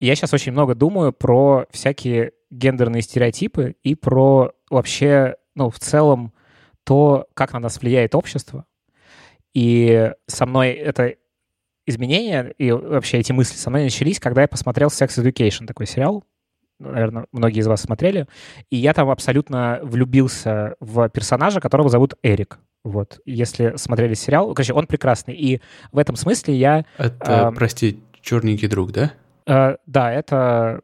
я сейчас очень много думаю про всякие гендерные стереотипы и про вообще, ну, в целом то, как на нас влияет общество. И со мной это изменения и вообще эти мысли со мной начались, когда я посмотрел Sex Education, такой сериал, наверное, многие из вас смотрели, и я там абсолютно влюбился в персонажа, которого зовут Эрик. Вот, если смотрели сериал, короче, он прекрасный. И в этом смысле я... Это, э, прости, черненький друг, да? Э, да, это...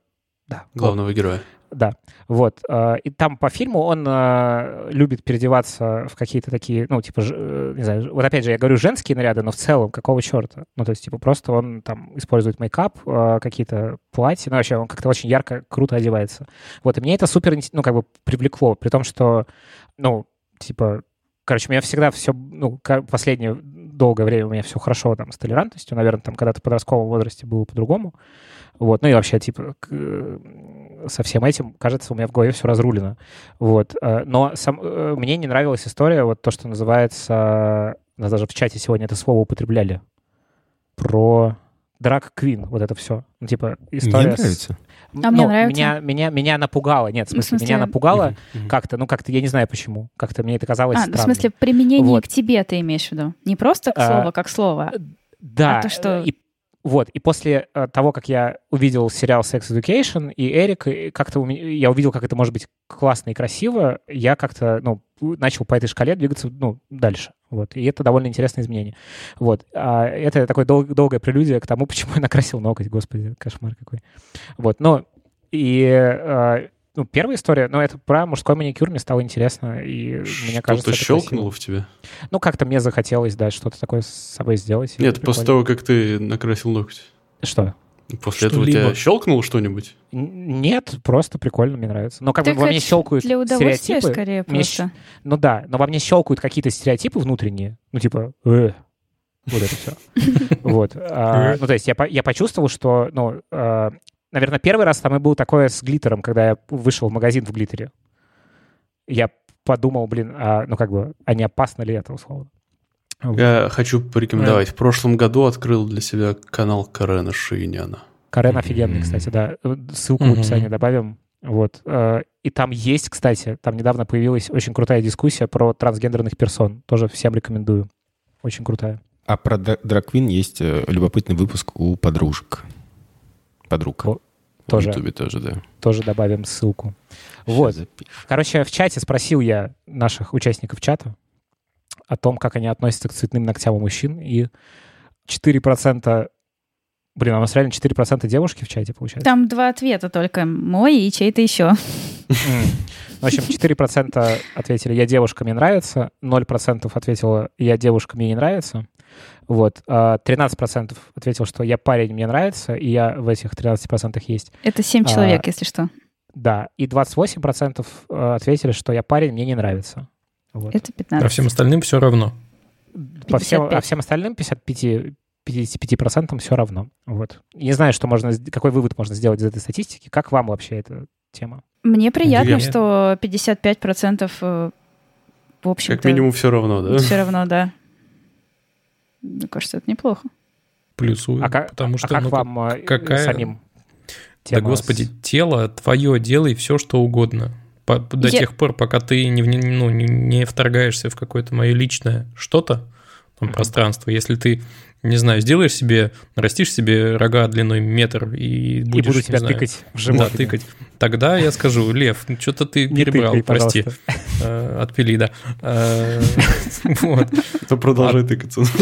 Да. Главного вот. героя. Да, вот. Э, и там по фильму он э, любит переодеваться в какие-то такие, ну, типа, не знаю, вот опять же, я говорю женские наряды, но в целом какого черта? Ну, то есть, типа, просто он там использует мейкап, какие-то платья, ну, вообще он как-то очень ярко, круто одевается. Вот, и мне это супер, ну, как бы привлекло, при том, что, ну, типа, короче, у меня всегда все, ну, последнее долгое время у меня все хорошо там с толерантностью, наверное, там когда-то в подростковом возрасте было по-другому. Вот, ну и вообще, типа, со всем этим, кажется, у меня в голове все разрулено. Вот. Э, но сам, э, мне не нравилась история, вот то, что называется, нас даже в чате сегодня это слово употребляли, про драк Квин, вот это все. Ну, типа, история... Мне нравится. А мне нравится. Меня, меня, меня напугало. Нет, в смысле, в смысле... меня напугало mm-hmm. как-то, ну, как-то, я не знаю почему. Как-то мне это казалось а, странным. в смысле, применение вот. к тебе ты имеешь в виду? Не просто к слову, а, как слово, да, а то, что... и вот, и после э, того, как я увидел сериал Sex Education и Эрик, как-то я увидел, как это может быть классно и красиво, я как-то, ну, начал по этой шкале двигаться, ну, дальше. Вот, и это довольно интересное изменение. Вот, а это такое дол- долгое прелюдия к тому, почему я накрасил ноготь, господи, кошмар какой. Вот, но и э, ну, первая история, но это про мужской маникюр, мне стало интересно, и мне кажется, Что-то щелкнуло в тебе? Ну, как-то мне захотелось, да, что-то такое с собой сделать. Нет, после того, как ты накрасил ногти. Что? После этого у тебя щелкнуло что-нибудь? Нет, просто прикольно, мне нравится. Но как бы во мне щелкают для удовольствия стереотипы. скорее мне просто. Ну да, но во мне щелкают какие-то стереотипы внутренние. Ну типа, э, вот это все. Вот. А, ну то есть я, я почувствовал, что ну, а, наверное, первый раз там и был такое с глиттером, когда я вышел в магазин в глиттере. Я подумал, блин, а, ну как бы, а не опасно ли это, условно? Я хочу порекомендовать. В прошлом году открыл для себя канал Карена Шииняна. Карен офигенный, кстати, да. Ссылку в описании добавим. Вот. Э, и там есть, кстати, там недавно появилась очень крутая дискуссия про трансгендерных персон. Тоже всем рекомендую. Очень крутая. А про Драквин есть э, любопытный выпуск у подружек подруг. О, тоже, в Ютубе тоже, да. Тоже добавим ссылку. Сейчас вот. Запишу. Короче, в чате спросил я наших участников чата о том, как они относятся к цветным ногтям у мужчин, и 4%... Блин, а у нас реально 4% девушки в чате, получается? Там два ответа только. Мой и чей-то еще. В общем, 4% ответили «я девушка, мне нравится», 0% ответило «я девушка, мне не нравится», вот. 13% а, ответил, что я парень, мне нравится, и я в этих 13% есть. Это 7 человек, а, если что. Да, и 28% э, ответили, что я парень, мне не нравится. Вот. Это 15. А всем остальным все равно? По всем, а всем остальным 55, 55% все равно. Вот. Не знаю, что можно, какой вывод можно сделать из этой статистики. Как вам вообще эта тема? Мне приятно, Где? что 55% э, в общем Как минимум все равно, да? Все равно, да. Мне кажется, это неплохо. Плюсую, а как, потому что... А как ну, вам э, какая... самим? Да, господи, тело твое, делай все, что угодно. По, до Я... тех пор, пока ты не, ну, не, не вторгаешься в какое-то мое личное что-то, там, mm-hmm. пространство. Если ты, не знаю, сделаешь себе, нарастишь себе рога длиной метр и будешь, и буду тебя знаю, тыкать в живот. Да, тыкать. Тогда я скажу, Лев, ну, что-то ты не перебрал, тыкай, прости. Э, отпили, да. Э, вот. То продолжай тыкаться.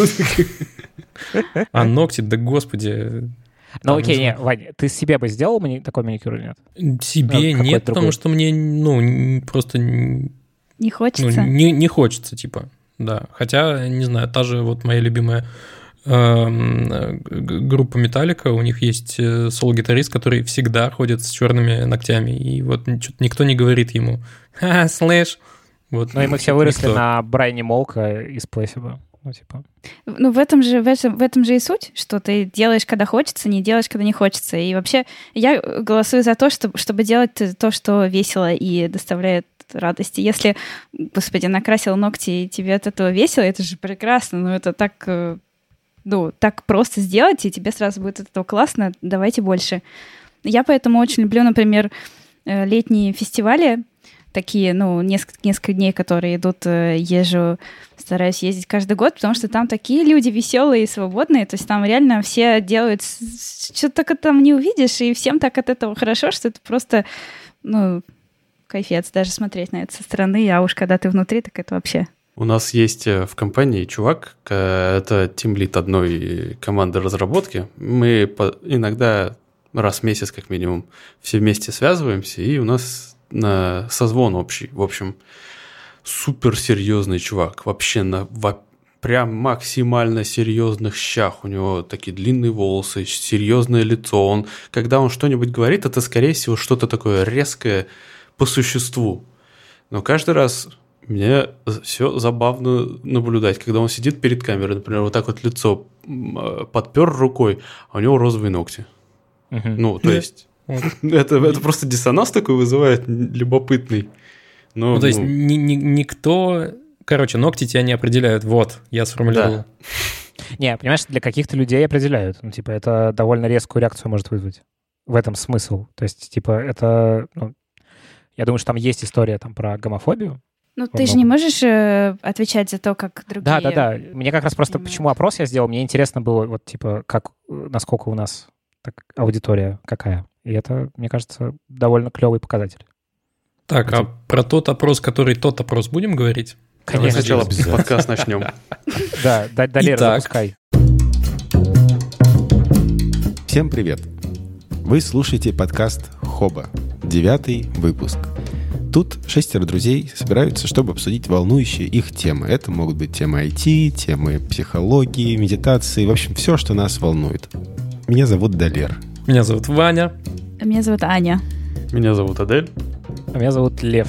А ногти, да господи, ну окей, не, Вань, ты себе бы сделал мани- такой маникюр или нет? Себе ну, нет, потому что мне, ну, просто... Не хочется? Ну, не, не хочется, типа, да. Хотя, не знаю, та же вот моя любимая группа Металлика, у них есть э, соло-гитарист, который всегда ходит с черными ногтями, и вот никто не говорит ему «Ха, слэш!» вот, Ну и мы все выросли никто. на Брайне Молка из Плэсиба. Ну, типа. Ну, в этом же, в этом, в этом же и суть, что ты делаешь, когда хочется, не делаешь, когда не хочется. И вообще я голосую за то, чтобы, чтобы делать то, что весело и доставляет радости. Если, господи, накрасил ногти, и тебе от этого весело, это же прекрасно, но это так, э, ну, так просто сделать, и тебе сразу будет от этого классно, давайте больше. Я поэтому очень люблю, например, э, летние фестивали, такие, ну, несколько, несколько дней, которые идут, э, езжу, стараюсь ездить каждый год, потому что там такие люди веселые и свободные, то есть там реально все делают, что только там не увидишь, и всем так от этого хорошо, что это просто, ну, кайфец даже смотреть на это со стороны, а уж когда ты внутри, так это вообще у нас есть э, в компании чувак, это тимлит одной команды разработки. Мы иногда раз в месяц как минимум все вместе связываемся, и у нас на созвон общий. В общем, суперсерьезный чувак. Вообще на во, прям максимально серьезных щах. У него такие длинные волосы, серьезное лицо. Он, когда он что-нибудь говорит, это, скорее всего, что-то такое резкое по существу. Но каждый раз мне все забавно наблюдать, когда он сидит перед камерой, например, вот так вот лицо а, подпер рукой, а у него розовые ногти. Угу. Ну, то есть, это, это просто диссонанс такой вызывает любопытный. Но, ну, то есть, ну... ни, ни, никто... Короче, ногти тебя не определяют. Вот, я сформулировал. Да. Не, понимаешь, для каких-то людей определяют. Ну, типа, это довольно резкую реакцию может вызвать. В этом смысл. То есть, типа, это... Ну, я думаю, что там есть история там про гомофобию, ну, ты же не можешь э, отвечать за то, как другие... Да, да, да. Мне как раз просто, понимают. почему опрос я сделал, мне интересно было, вот, типа, как, насколько у нас так, аудитория какая. И это, мне кажется, довольно клевый показатель. Так, а про тот опрос, который тот опрос будем говорить? Конечно. Сначала подкаст начнем. Да, Далер, запускай. Всем привет. Вы слушаете подкаст Хоба, девятый выпуск – Тут шестеро друзей собираются, чтобы обсудить волнующие их темы. Это могут быть темы IT, темы психологии, медитации, в общем, все, что нас волнует. Меня зовут Далер. Меня зовут Ваня. Меня зовут Аня. Меня зовут Адель. А меня зовут Лев.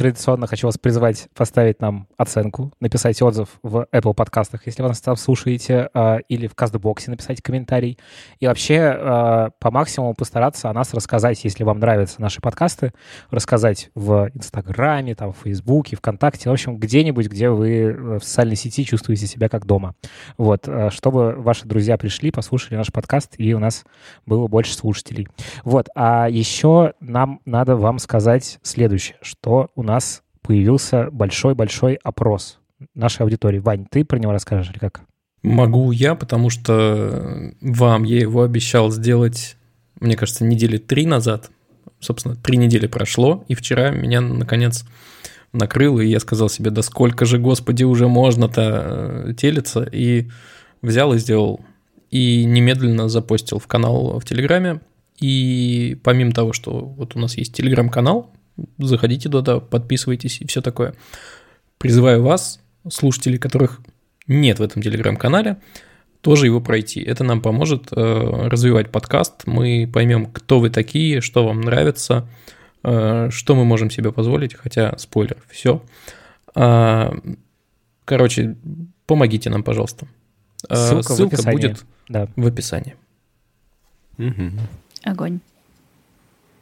Традиционно хочу вас призвать поставить нам оценку, написать отзыв в Apple подкастах, если вы нас там слушаете, а, или в Кастбоксе написать комментарий. И вообще а, по максимуму постараться о нас рассказать, если вам нравятся наши подкасты, рассказать в Инстаграме, там, в Фейсбуке, ВКонтакте, в общем, где-нибудь, где вы э, в социальной сети чувствуете себя как дома. Вот, а, чтобы ваши друзья пришли, послушали наш подкаст, и у нас было больше слушателей. Вот, а еще нам надо вам сказать следующее, что у нас нас появился большой-большой опрос нашей аудитории. Вань, ты про него расскажешь или как? Могу я, потому что вам я его обещал сделать, мне кажется, недели три назад. Собственно, три недели прошло, и вчера меня, наконец, накрыло, и я сказал себе, да сколько же, господи, уже можно-то э, телиться, и взял и сделал. И немедленно запостил в канал в Телеграме. И помимо того, что вот у нас есть Телеграм-канал, заходите туда, подписывайтесь и все такое. Призываю вас, слушателей, которых нет в этом телеграм-канале, тоже его пройти. Это нам поможет э, развивать подкаст. Мы поймем, кто вы такие, что вам нравится, э, что мы можем себе позволить, хотя спойлер, все. А, короче, помогите нам, пожалуйста. Ссылка, Ссылка в будет да. в описании. Угу. Огонь.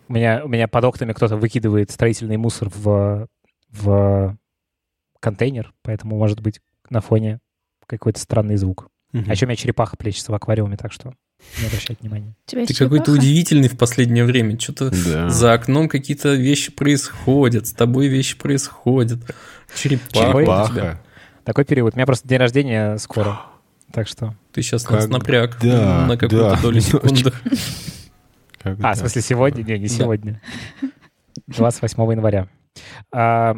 У меня, у меня под окнами кто-то выкидывает строительный мусор в, в контейнер, поэтому может быть на фоне какой-то странный звук. Угу. А еще у меня черепаха плечется в аквариуме, так что не обращайте внимания. Ты какой-то удивительный в последнее время. Что-то да. за окном какие-то вещи происходят, с тобой вещи происходят. Черепаха. Черепаха. Такой период. У меня просто день рождения скоро. Так что... Ты сейчас как... нас напряг да, на какую-то да, долю секунды. Когда? А, в смысле, сегодня? Не, не сегодня. 28 января. А,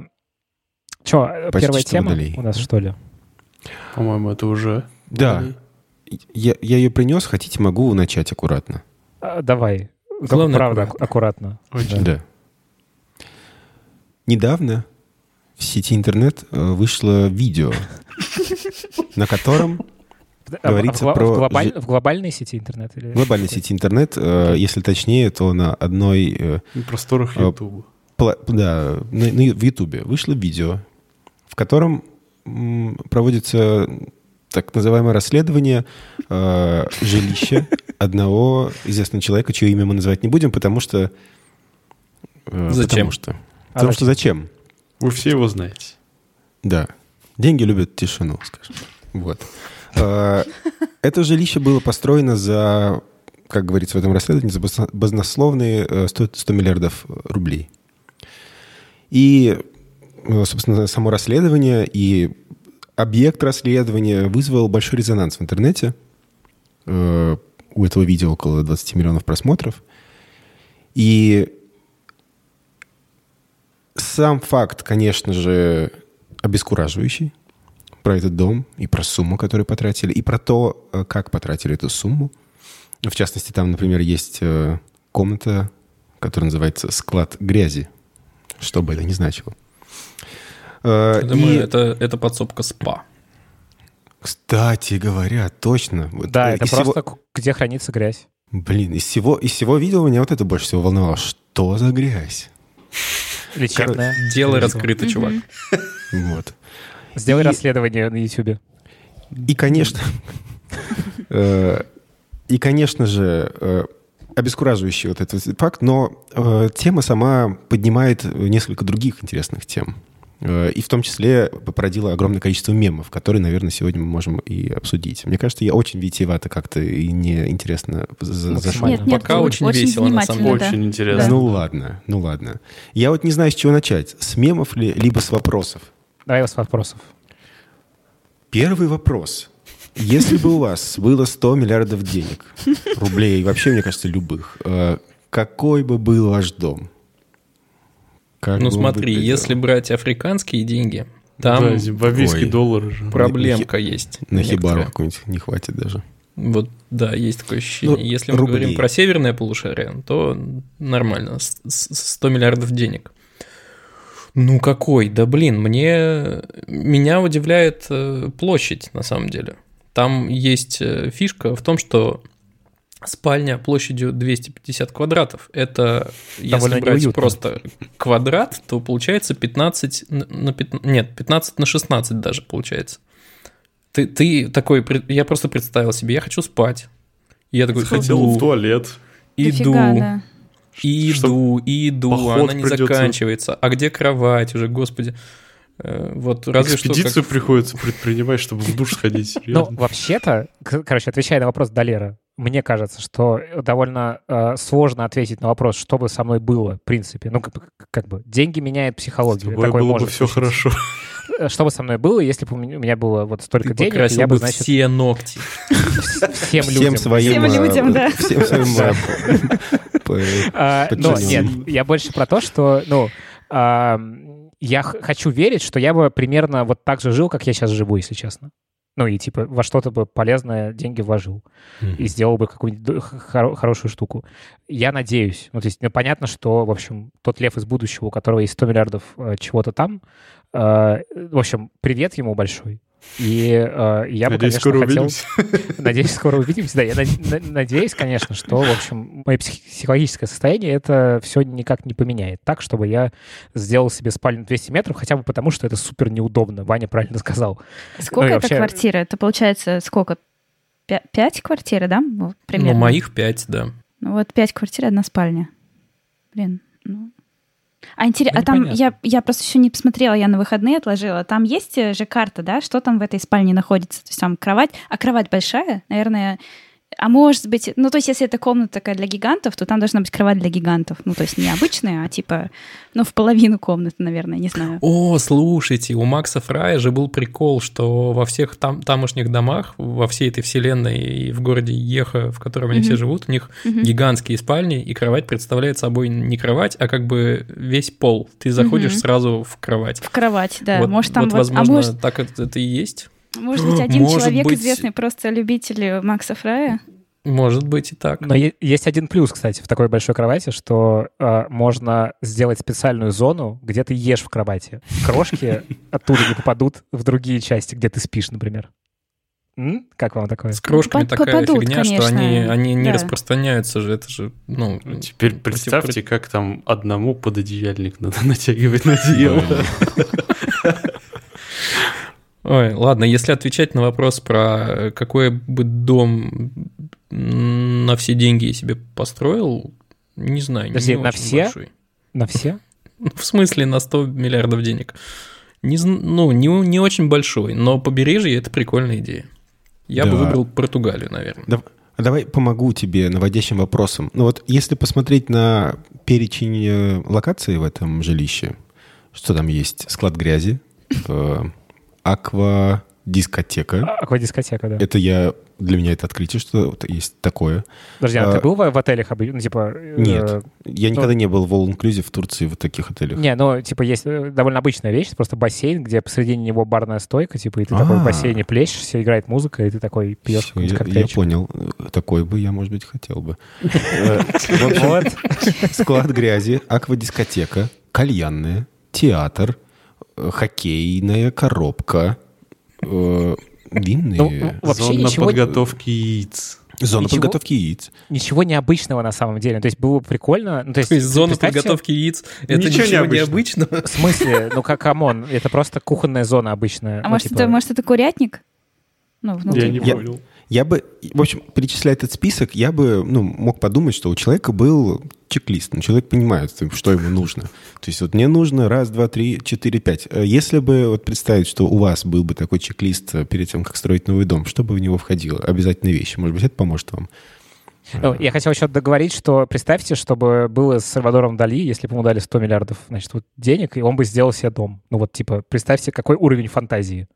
что, первая тема водолей. у нас, что ли? По-моему, это уже... Да. Я, я ее принес, хотите, могу начать аккуратно. А, давай. Главное, Правда, аккуратно. аккуратно. Очень. Да. Недавно в сети интернет э, вышло видео, на котором говорится в, про... В, глобаль... в глобальной сети интернет? Или... В глобальной сети интернет, э, если точнее, то на одной... Э, на просторах YouTube. Пла... Да, на, на, в YouTube вышло видео, в котором м, проводится так называемое расследование э, жилища одного известного человека, чье имя мы называть не будем, потому что... Э, зачем? Потому что, а потому что зачем? Вы все его знаете. Да. Деньги любят тишину, скажем. Вот. А, это жилище было построено за, как говорится в этом расследовании, за баснословные 100, 100 миллиардов рублей. И, собственно, само расследование и объект расследования вызвал большой резонанс в интернете. Э, у этого видео около 20 миллионов просмотров. И сам факт, конечно же, обескураживающий про этот дом и про сумму, которую потратили, и про то, э, как потратили эту сумму. В частности, там, например, есть э, комната, которая называется «Склад грязи», что бы это ни значило. Я думаю, и... это, это подсобка СПА. Кстати говоря, точно. Да, это просто всего... где хранится грязь. Блин, из всего, из всего видео меня вот это больше всего волновало. Что за грязь? Лечебная. Дело раскрыто, чувак. Вот. Сделай расследование на YouTube. И, конечно... Э, и, конечно же, э, обескураживающий вот этот факт, но э, тема сама поднимает несколько других интересных тем. Э, и в том числе породило огромное количество мемов, которые, наверное, сегодня мы можем и обсудить. Мне кажется, я очень витиевато как-то и неинтересно зашел. Нет, нет, Пока очень, очень весело, на самом деле. Да. Очень интересно. Ну ладно, ну ладно. Я вот не знаю, с чего начать. С мемов ли, либо с вопросов? Давай с вопросов. Первый вопрос. Если бы у вас было 100 миллиардов денег, рублей, вообще, мне кажется, любых, э, какой бы был ваш дом? Как ну смотри, если брать африканские деньги, там да, зимбабвийский доллар же. Проблемка на, есть. На хибару какой-нибудь не хватит даже. Вот, да, есть такое ощущение. Ну, Если мы рублей. говорим про северное полушарие, то нормально, 100 миллиардов денег. Ну какой? Да блин, мне меня удивляет э, площадь на самом деле. Там есть э, фишка в том, что спальня площадью 250 квадратов. Это, Довольно если брать неуютно. просто квадрат, то получается 15 на 15, нет, 15 на 16 даже получается. Ты, ты такой, я просто представил себе, я хочу спать. И я такой, Хотел иду, в туалет. Иду, Дофига, да. Иду, иду, она не придется. заканчивается. А где кровать уже, господи. Э, вот разве Экспедицию что как... приходится предпринимать, чтобы в душ сходить. Ну, вообще-то, короче, отвечая на вопрос Долера, мне кажется, что довольно э, сложно ответить на вопрос, что бы со мной было, в принципе. Ну, как, как бы, деньги меняют психологию. С тобой Такое было бы все хорошо. Э, что бы со мной было, если бы у меня было вот столько Ты денег, я бы, значит... все ногти. Всем людям. Всем людям, да. Всем своим а, Но нет, я больше про то, что, ну, я хочу верить, что я бы примерно вот так же жил, как я сейчас живу, если честно. Ну и типа во что-то бы полезное деньги вложил mm-hmm. и сделал бы какую-нибудь хор- хорошую штуку. Я надеюсь. Ну, то есть, ну, понятно, что, в общем, тот лев из будущего, у которого есть 100 миллиардов э, чего-то там, э, в общем, привет ему большой. И э, я надеюсь, бы, конечно, скоро хотел... увидимся. Надеюсь, скоро увидимся. Да, я надеюсь, конечно, что, в общем, мое психологическое состояние это все никак не поменяет так, чтобы я сделал себе спальню 200 метров, хотя бы потому, что это супер неудобно. Ваня правильно сказал. Сколько ну, это вообще... квартира? Это получается сколько? Пять квартир, да? Примерно. Ну, моих пять, да. Ну, вот пять квартир, одна спальня. Блин, ну, а, интерес... ну, а там я, я просто еще не посмотрела, я на выходные отложила. Там есть же карта, да, что там в этой спальне находится? То есть там кровать, а кровать большая, наверное, а может быть, ну, то есть, если это комната такая для гигантов, то там должна быть кровать для гигантов. Ну, то есть, не обычная, а типа, ну, в половину комнаты, наверное, не знаю. О, слушайте, у Макса Фрая же был прикол, что во всех там, тамошних домах, во всей этой вселенной и в городе Еха, в котором они mm-hmm. все живут, у них mm-hmm. гигантские спальни, и кровать представляет собой не кровать, а как бы весь пол. Ты заходишь mm-hmm. сразу в кровать. В кровать, да. Вот, может, там вот, вот... А возможно, а может... так это, это и есть. Может быть, один Может человек быть... известный просто любитель Макса Фрая? Может быть и так. Но есть один плюс, кстати, в такой большой кровати, что э, можно сделать специальную зону, где ты ешь в кровати. Крошки оттуда не попадут в другие части, где ты спишь, например. М? Как вам такое? С крошками Под, такая попадут, фигня, конечно. что они, они не да. распространяются же. Это же, ну... Теперь представьте, как там одному пододеяльник надо натягивать на одеяло. Ой, ладно, если отвечать на вопрос про э, какой бы дом на все деньги я себе построил, не знаю. Подожди, не на все? Большой. На все? В смысле на 100 миллиардов денег? Не, ну, не, не очень большой, но побережье – это прикольная идея. Я да. бы выбрал Португалию, наверное. Да, давай помогу тебе наводящим вопросом. Ну вот если посмотреть на перечень э, локаций в этом жилище, что там есть? Склад грязи, э, аква дискотека. Аквадискотека, да. Это я для меня это открытие, что вот есть такое. Подожди, а, а ты был в, в отелях? Ну, типа, Нет, э, я ну, никогда не был в All Inclusive в Турции в таких отелях. Не, ну, типа, есть э, довольно обычная вещь, просто бассейн, где посредине него барная стойка, типа, и ты А-а-а. такой в а. бассейне плещешься, играет музыка, и ты такой пьешь я, я понял. Такой бы я, может быть, хотел бы. Э, вот. Склад грязи, аквадискотека, кальянная, театр, э, хоккейная коробка, Винные. Ну, вообще Зона ничего... подготовки яиц. Зона ничего, подготовки яиц. Ничего необычного на самом деле. То есть было бы прикольно. Ну, то, есть, то есть зона подготовки яиц — это ничего, ничего необычного? В смысле? Ну, как come on, это просто кухонная зона обычная. А ну, может, типа... это, может, это курятник? Ну, внутри. Я не понял. Я бы, в общем, перечисляя этот список, я бы ну, мог подумать, что у человека был чек-лист. Ну, человек понимает, что ему нужно. То есть вот мне нужно раз, два, три, четыре, пять. Э, если бы вот представить, что у вас был бы такой чек-лист э, перед тем, как строить новый дом, что бы в него входило? Обязательные вещи. Может быть, это поможет вам. Я хотел еще договорить, что представьте, чтобы было с Сальвадором Дали, если бы ему дали 100 миллиардов значит, вот денег, и он бы сделал себе дом. Ну вот, типа, представьте, какой уровень фантазии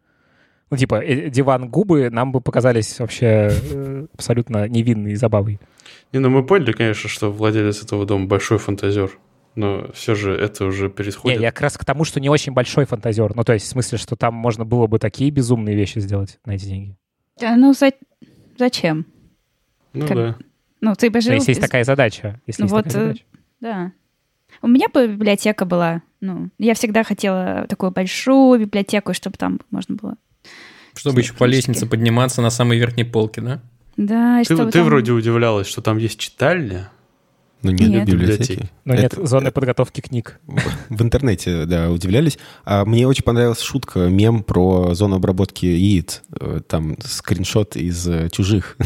ну, типа, э, диван губы нам бы показались вообще э, абсолютно невинной забавой. Не, ну мы поняли, конечно, что владелец этого дома большой фантазер. Но все же это уже переходит. Не, я как раз к тому, что не очень большой фантазер. Ну, то есть, в смысле, что там можно было бы такие безумные вещи сделать на эти деньги. Да, ну, за... зачем? Ну, как... да. Ну, ты бы жил... если есть такая задача. Если ну, есть вот, такая э, задача. да. У меня бы библиотека была. Ну, я всегда хотела такую большую библиотеку, чтобы там можно было чтобы еще по лестнице подниматься на самой верхней полке, да? Да, и ты, ты там... вроде удивлялась, что там есть читальня. Но нет, нет. библиотеки. Но нет зоны подготовки книг. В интернете, да, удивлялись. А мне очень понравилась шутка, мем про зону обработки яиц. Э, там скриншот из э, чужих.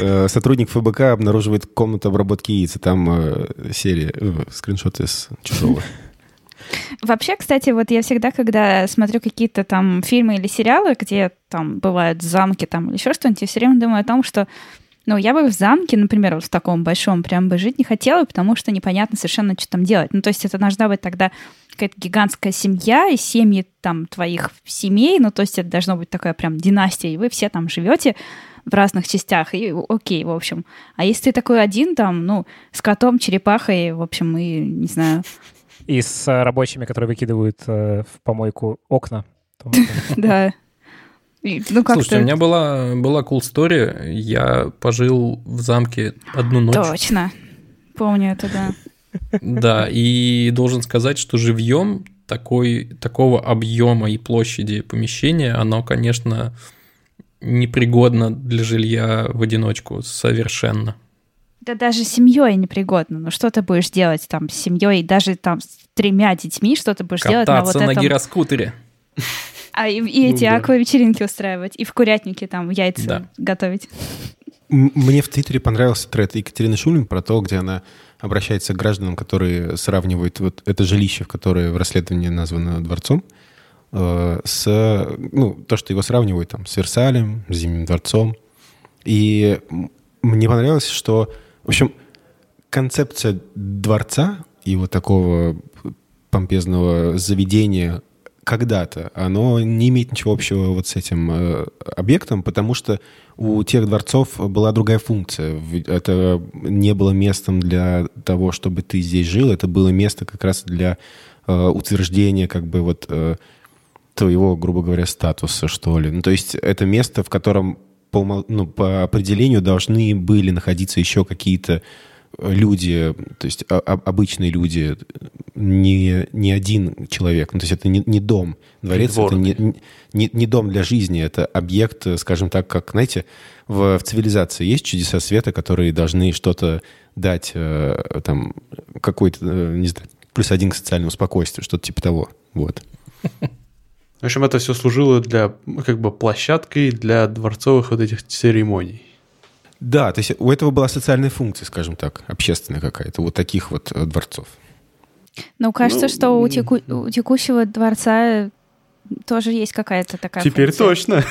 Э, сотрудник ФБК обнаруживает комнату обработки яиц, и там серия, скриншот из чужого. Вообще, кстати, вот я всегда, когда смотрю какие-то там фильмы или сериалы, где там бывают замки там или еще что-нибудь, я все время думаю о том, что ну, я бы в замке, например, вот в таком большом прям бы жить не хотела, потому что непонятно совершенно, что там делать. Ну, то есть это должна быть тогда какая-то гигантская семья и семьи там твоих семей, ну, то есть это должно быть такая прям династия, и вы все там живете в разных частях, и окей, в общем. А если ты такой один там, ну, с котом, черепахой, в общем, и, не знаю, и с э, рабочими, которые выкидывают э, в помойку окна. Да. Ну, Слушайте, у меня была, была cool story. Я пожил в замке одну ночь. Точно. Помню это, да. Да, и должен сказать, что живьем такой, такого объема и площади помещения, оно, конечно, непригодно для жилья в одиночку совершенно. Да даже семьей непригодно. Ну что ты будешь делать там с семьей, даже там с тремя детьми, что ты будешь Кататься делать на вот на этом... гироскутере. А и, и эти ну, да. аквавечеринки устраивать, и в курятнике там яйца да. готовить. Мне в Твиттере понравился тред Екатерины Шулин про то, где она обращается к гражданам, которые сравнивают вот это жилище, в которое в расследовании названо дворцом, э, с, ну, то, что его сравнивают там с Версалем, с Зимним дворцом. И мне понравилось, что в общем, концепция дворца и вот такого помпезного заведения когда-то, оно не имеет ничего общего вот с этим э, объектом, потому что у тех дворцов была другая функция. Это не было местом для того, чтобы ты здесь жил, это было место как раз для э, утверждения как бы вот э, твоего, грубо говоря, статуса, что ли. Ну, то есть это место, в котором по, ну, по определению должны были находиться еще какие-то э, люди, то есть а, а, обычные люди, не, не один человек. Ну, то есть это не, не дом. Дворец это не, не, не дом для жизни, это объект, скажем так, как, знаете, в, в цивилизации есть чудеса света, которые должны что-то дать, э, там, какой-то, э, не знаю, плюс один к социальному спокойствию, что-то типа того. Вот. В общем, это все служило для как бы площадкой для дворцовых вот этих церемоний. Да, то есть у этого была социальная функция, скажем так, общественная какая-то, вот таких вот э, дворцов. Ну, кажется, ну, что у, теку... у текущего дворца тоже есть какая-то такая Теперь функция. точно.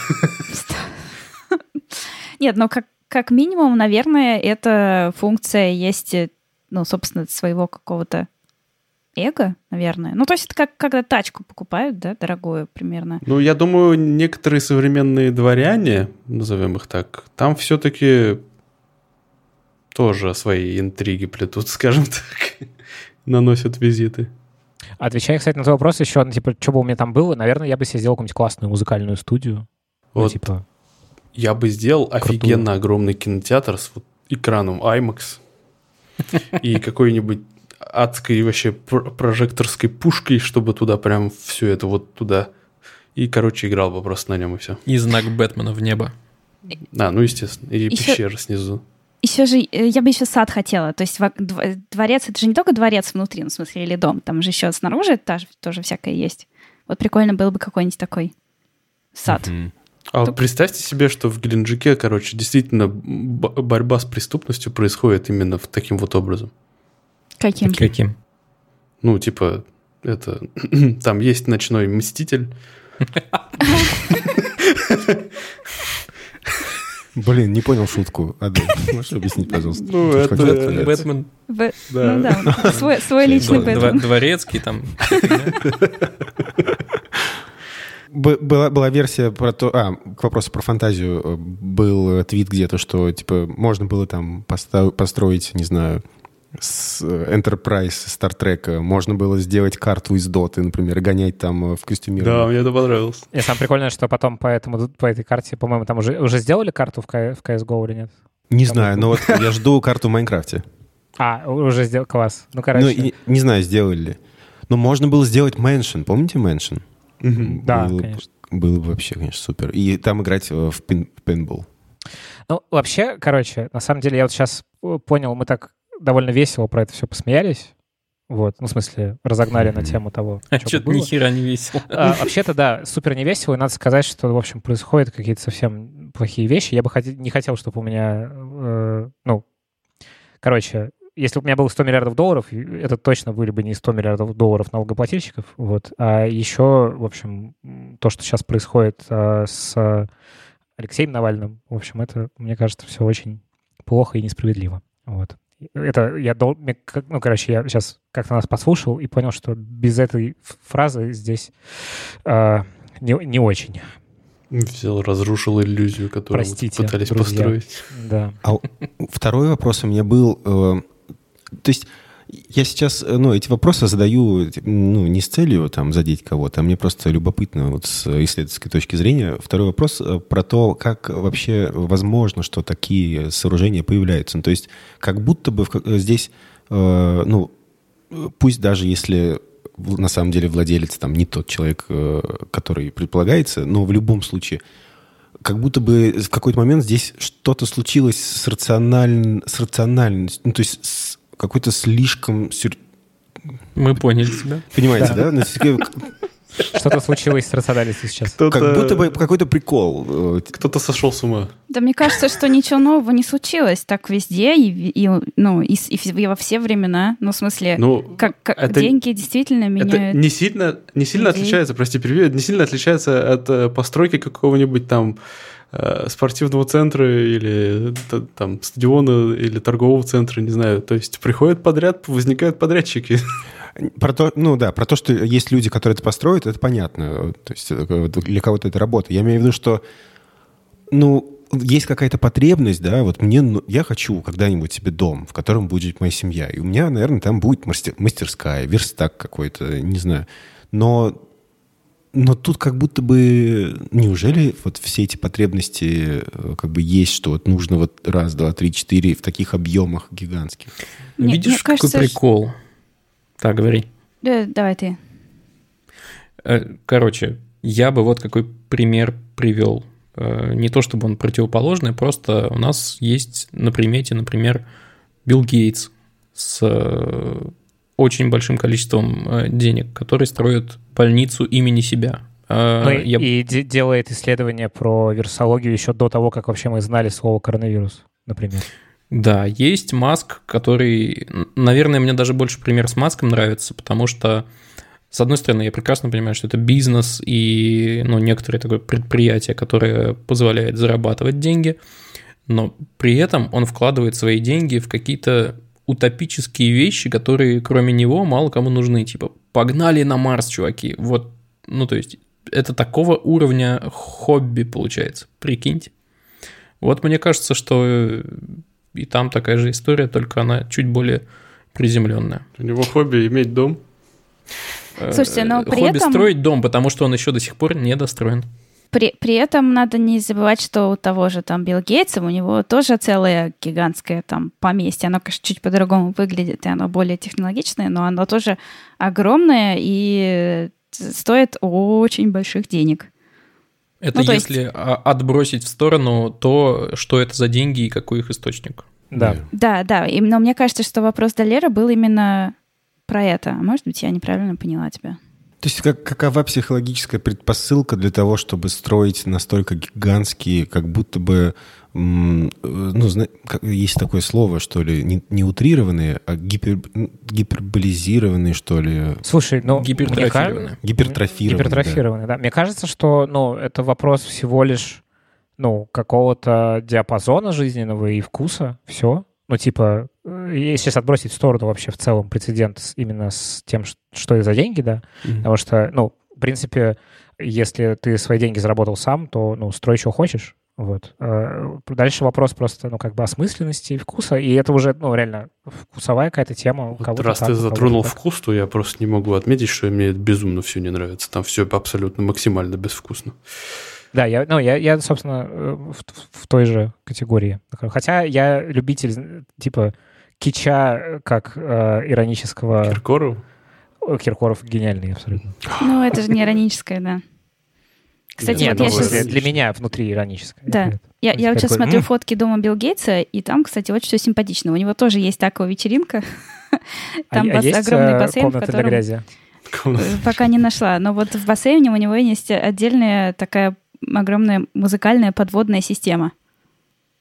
Нет, но как, как минимум, наверное, эта функция есть, ну, собственно, своего какого-то эго, наверное. Ну, то есть это как когда тачку покупают, да, дорогую примерно. Ну, я думаю, некоторые современные дворяне, назовем их так, там все-таки тоже свои интриги плетут, скажем так, наносят визиты. Отвечая, кстати, на твой вопрос еще, ну, типа, что бы у меня там было, наверное, я бы себе сделал какую-нибудь классную музыкальную студию. Ну, вот, ну, типа, я бы сделал крутую. офигенно огромный кинотеатр с вот экраном IMAX и какой-нибудь адской вообще прожекторской пушкой, чтобы туда прям все это вот туда. И, короче, играл бы просто на нем и все. И знак Бэтмена в небо. А, ну, естественно. И еще, пещера снизу. Еще же, э, я бы еще сад хотела. То есть дворец, это же не только дворец внутри, ну, в смысле, или дом. Там же еще снаружи тоже, тоже всякое есть. Вот прикольно было бы какой-нибудь такой сад. Mm-hmm. А вот представьте себе, что в Геленджике, короче, действительно борьба с преступностью происходит именно в таким вот образом. Каким? Каким? Ну, типа, это... Там есть ночной мститель. Блин, не понял шутку. Адель, можешь объяснить, пожалуйста? Ну, это Бэтмен. Ну да, свой личный Бэтмен. Дворецкий там. была, была версия про то... А, к вопросу про фантазию. Был твит где-то, что, типа, можно было там построить, не знаю, с э, Enterprise Star Trek. Можно было сделать карту из Доты, например, гонять там э, в костюме. Да, мне это понравилось. И самое прикольное, что потом по, этому, по этой карте, по-моему, там уже, уже сделали карту в, K, в CSGO или нет? Не там знаю, но вот я жду карту в Майнкрафте. А, уже сделал, класс. Ну, короче. Ну, не, не знаю, сделали ли. Но можно было сделать Mansion. Помните Mansion? Угу. Да, было, конечно. Было бы вообще, конечно, супер. И там играть в пин, пинбол. Ну, вообще, короче, на самом деле я вот сейчас понял, мы так довольно весело про это все посмеялись. Вот, ну, в смысле, разогнали на тему того, а что ни хера не весело. А, вообще-то, да, супер не весело, и надо сказать, что, в общем, происходят какие-то совсем плохие вещи. Я бы хот... не хотел, чтобы у меня, э, ну, короче, если бы у меня было 100 миллиардов долларов, это точно были бы не 100 миллиардов долларов налогоплательщиков, вот, а еще, в общем, то, что сейчас происходит а, с Алексеем Навальным, в общем, это, мне кажется, все очень плохо и несправедливо, вот. Это я дол... ну, короче, я сейчас как-то нас послушал и понял, что без этой фразы здесь э, не, не очень. Взял, разрушил иллюзию, которую Простите, пытались друзья. построить. Да. А второй вопрос у меня был э, то есть я сейчас, ну, эти вопросы задаю, ну, не с целью там задеть кого-то, а мне просто любопытно вот с исследовательской точки зрения. Второй вопрос э, про то, как вообще возможно, что такие сооружения появляются. Ну, то есть как будто бы здесь, э, ну, пусть даже если на самом деле владелец там не тот человек, э, который предполагается, но в любом случае как будто бы в какой-то момент здесь что-то случилось с, рациональ... с рациональностью, ну, то есть с какой-то слишком... Сюр... Мы поняли тебя. Понимаете, да? Что-то случилось с рациональностью сейчас. Как будто бы какой-то прикол. Кто-то сошел с ума. Да мне кажется, что ничего нового не случилось. Так везде и, и ну, и, и, во все времена. Ну, в смысле, ну, как, как это, деньги действительно меняют. Это не сильно, не сильно отличается, прости, привет, не сильно отличается от э, постройки какого-нибудь там спортивного центра или там стадиона или торгового центра, не знаю. То есть приходят подряд, возникают подрядчики. Про то, ну да, про то, что есть люди, которые это построят, это понятно. То есть э, для кого-то это работа. Я имею в виду, что ну, есть какая-то потребность, да, вот мне, ну, я хочу когда-нибудь себе дом, в котором будет моя семья. И у меня, наверное, там будет мастер, мастерская, верстак какой-то, не знаю. Но но тут как будто бы, неужели вот все эти потребности э, как бы есть, что вот нужно вот раз, два, три, четыре в таких объемах гигантских? Мне, Видишь, мне кажется, какой прикол? Что... Так, говори. Да, давай ты. Э, короче, я бы вот какой пример привел. Э, не то чтобы он противоположный, просто у нас есть на примете, например, Билл Гейтс с очень большим количеством э, денег, который строит больницу имени себя. А, ну, Я... И делает исследования про вирусологию еще до того, как вообще мы знали слово коронавирус, например. Да, есть Маск, который, наверное, мне даже больше пример с Маском нравится, потому что с одной стороны, я прекрасно понимаю, что это бизнес и ну, некоторое такое предприятие, которое позволяет зарабатывать деньги, но при этом он вкладывает свои деньги в какие-то утопические вещи, которые кроме него мало кому нужны. Типа, погнали на Марс, чуваки. Вот, ну то есть, это такого уровня хобби получается. Прикиньте. Вот мне кажется, что и там такая же история, только она чуть более приземленная. У него хобби иметь дом. Слушайте, но при Хобби этом... строить дом, потому что он еще до сих пор не достроен. При, при этом надо не забывать, что у того же там Билл Гейтса, у него тоже целое гигантское там поместье. Оно, конечно, чуть по-другому выглядит, и оно более технологичное, но оно тоже огромное и стоит очень больших денег. Это ну, если есть... отбросить в сторону то, что это за деньги и какой их источник. Да. Да, да. И, но мне кажется, что вопрос Долера был именно про это. А может быть, я неправильно поняла тебя. То есть как, какова психологическая предпосылка для того, чтобы строить настолько гигантские, как будто бы, ну, есть такое слово, что ли, не, не утрированные, а гипер, гиперболизированные, что ли? Слушай, ну... Гипертрофированные. Гипертрофированные, Гипертрофированные, да. да. Мне кажется, что, ну, это вопрос всего лишь, ну, какого-то диапазона жизненного и вкуса. Все. Ну, типа, э, если сейчас отбросить в сторону вообще в целом прецедент именно с тем, что это за деньги, да, mm-hmm. потому что, ну, в принципе, если ты свои деньги заработал сам, то, ну, строй, что хочешь, вот. А, дальше вопрос просто, ну, как бы осмысленности и вкуса, и это уже, ну, реально вкусовая какая-то тема. Вот раз так, ты затронул вкус, то я просто не могу отметить, что мне это безумно все не нравится. Там все абсолютно максимально безвкусно. Да, я, ну, я, я собственно, э, в, в той же категории. Хотя я любитель, типа, кича как э, иронического... Киркоров? Киркоров гениальный абсолютно. Ну, это же не ироническое, да. Кстати, Нет, вот ну, я сейчас... Для меня внутри ироническое. Да. Я, я вот сейчас смотрю фотки дома Билл Гейтса, и там, кстати, очень все симпатично. У него тоже есть такая вечеринка. Там а, бас, а огромный бассейн, в котором... для грязи? Пока не нашла. Но вот в бассейне у него есть отдельная такая огромная музыкальная подводная система.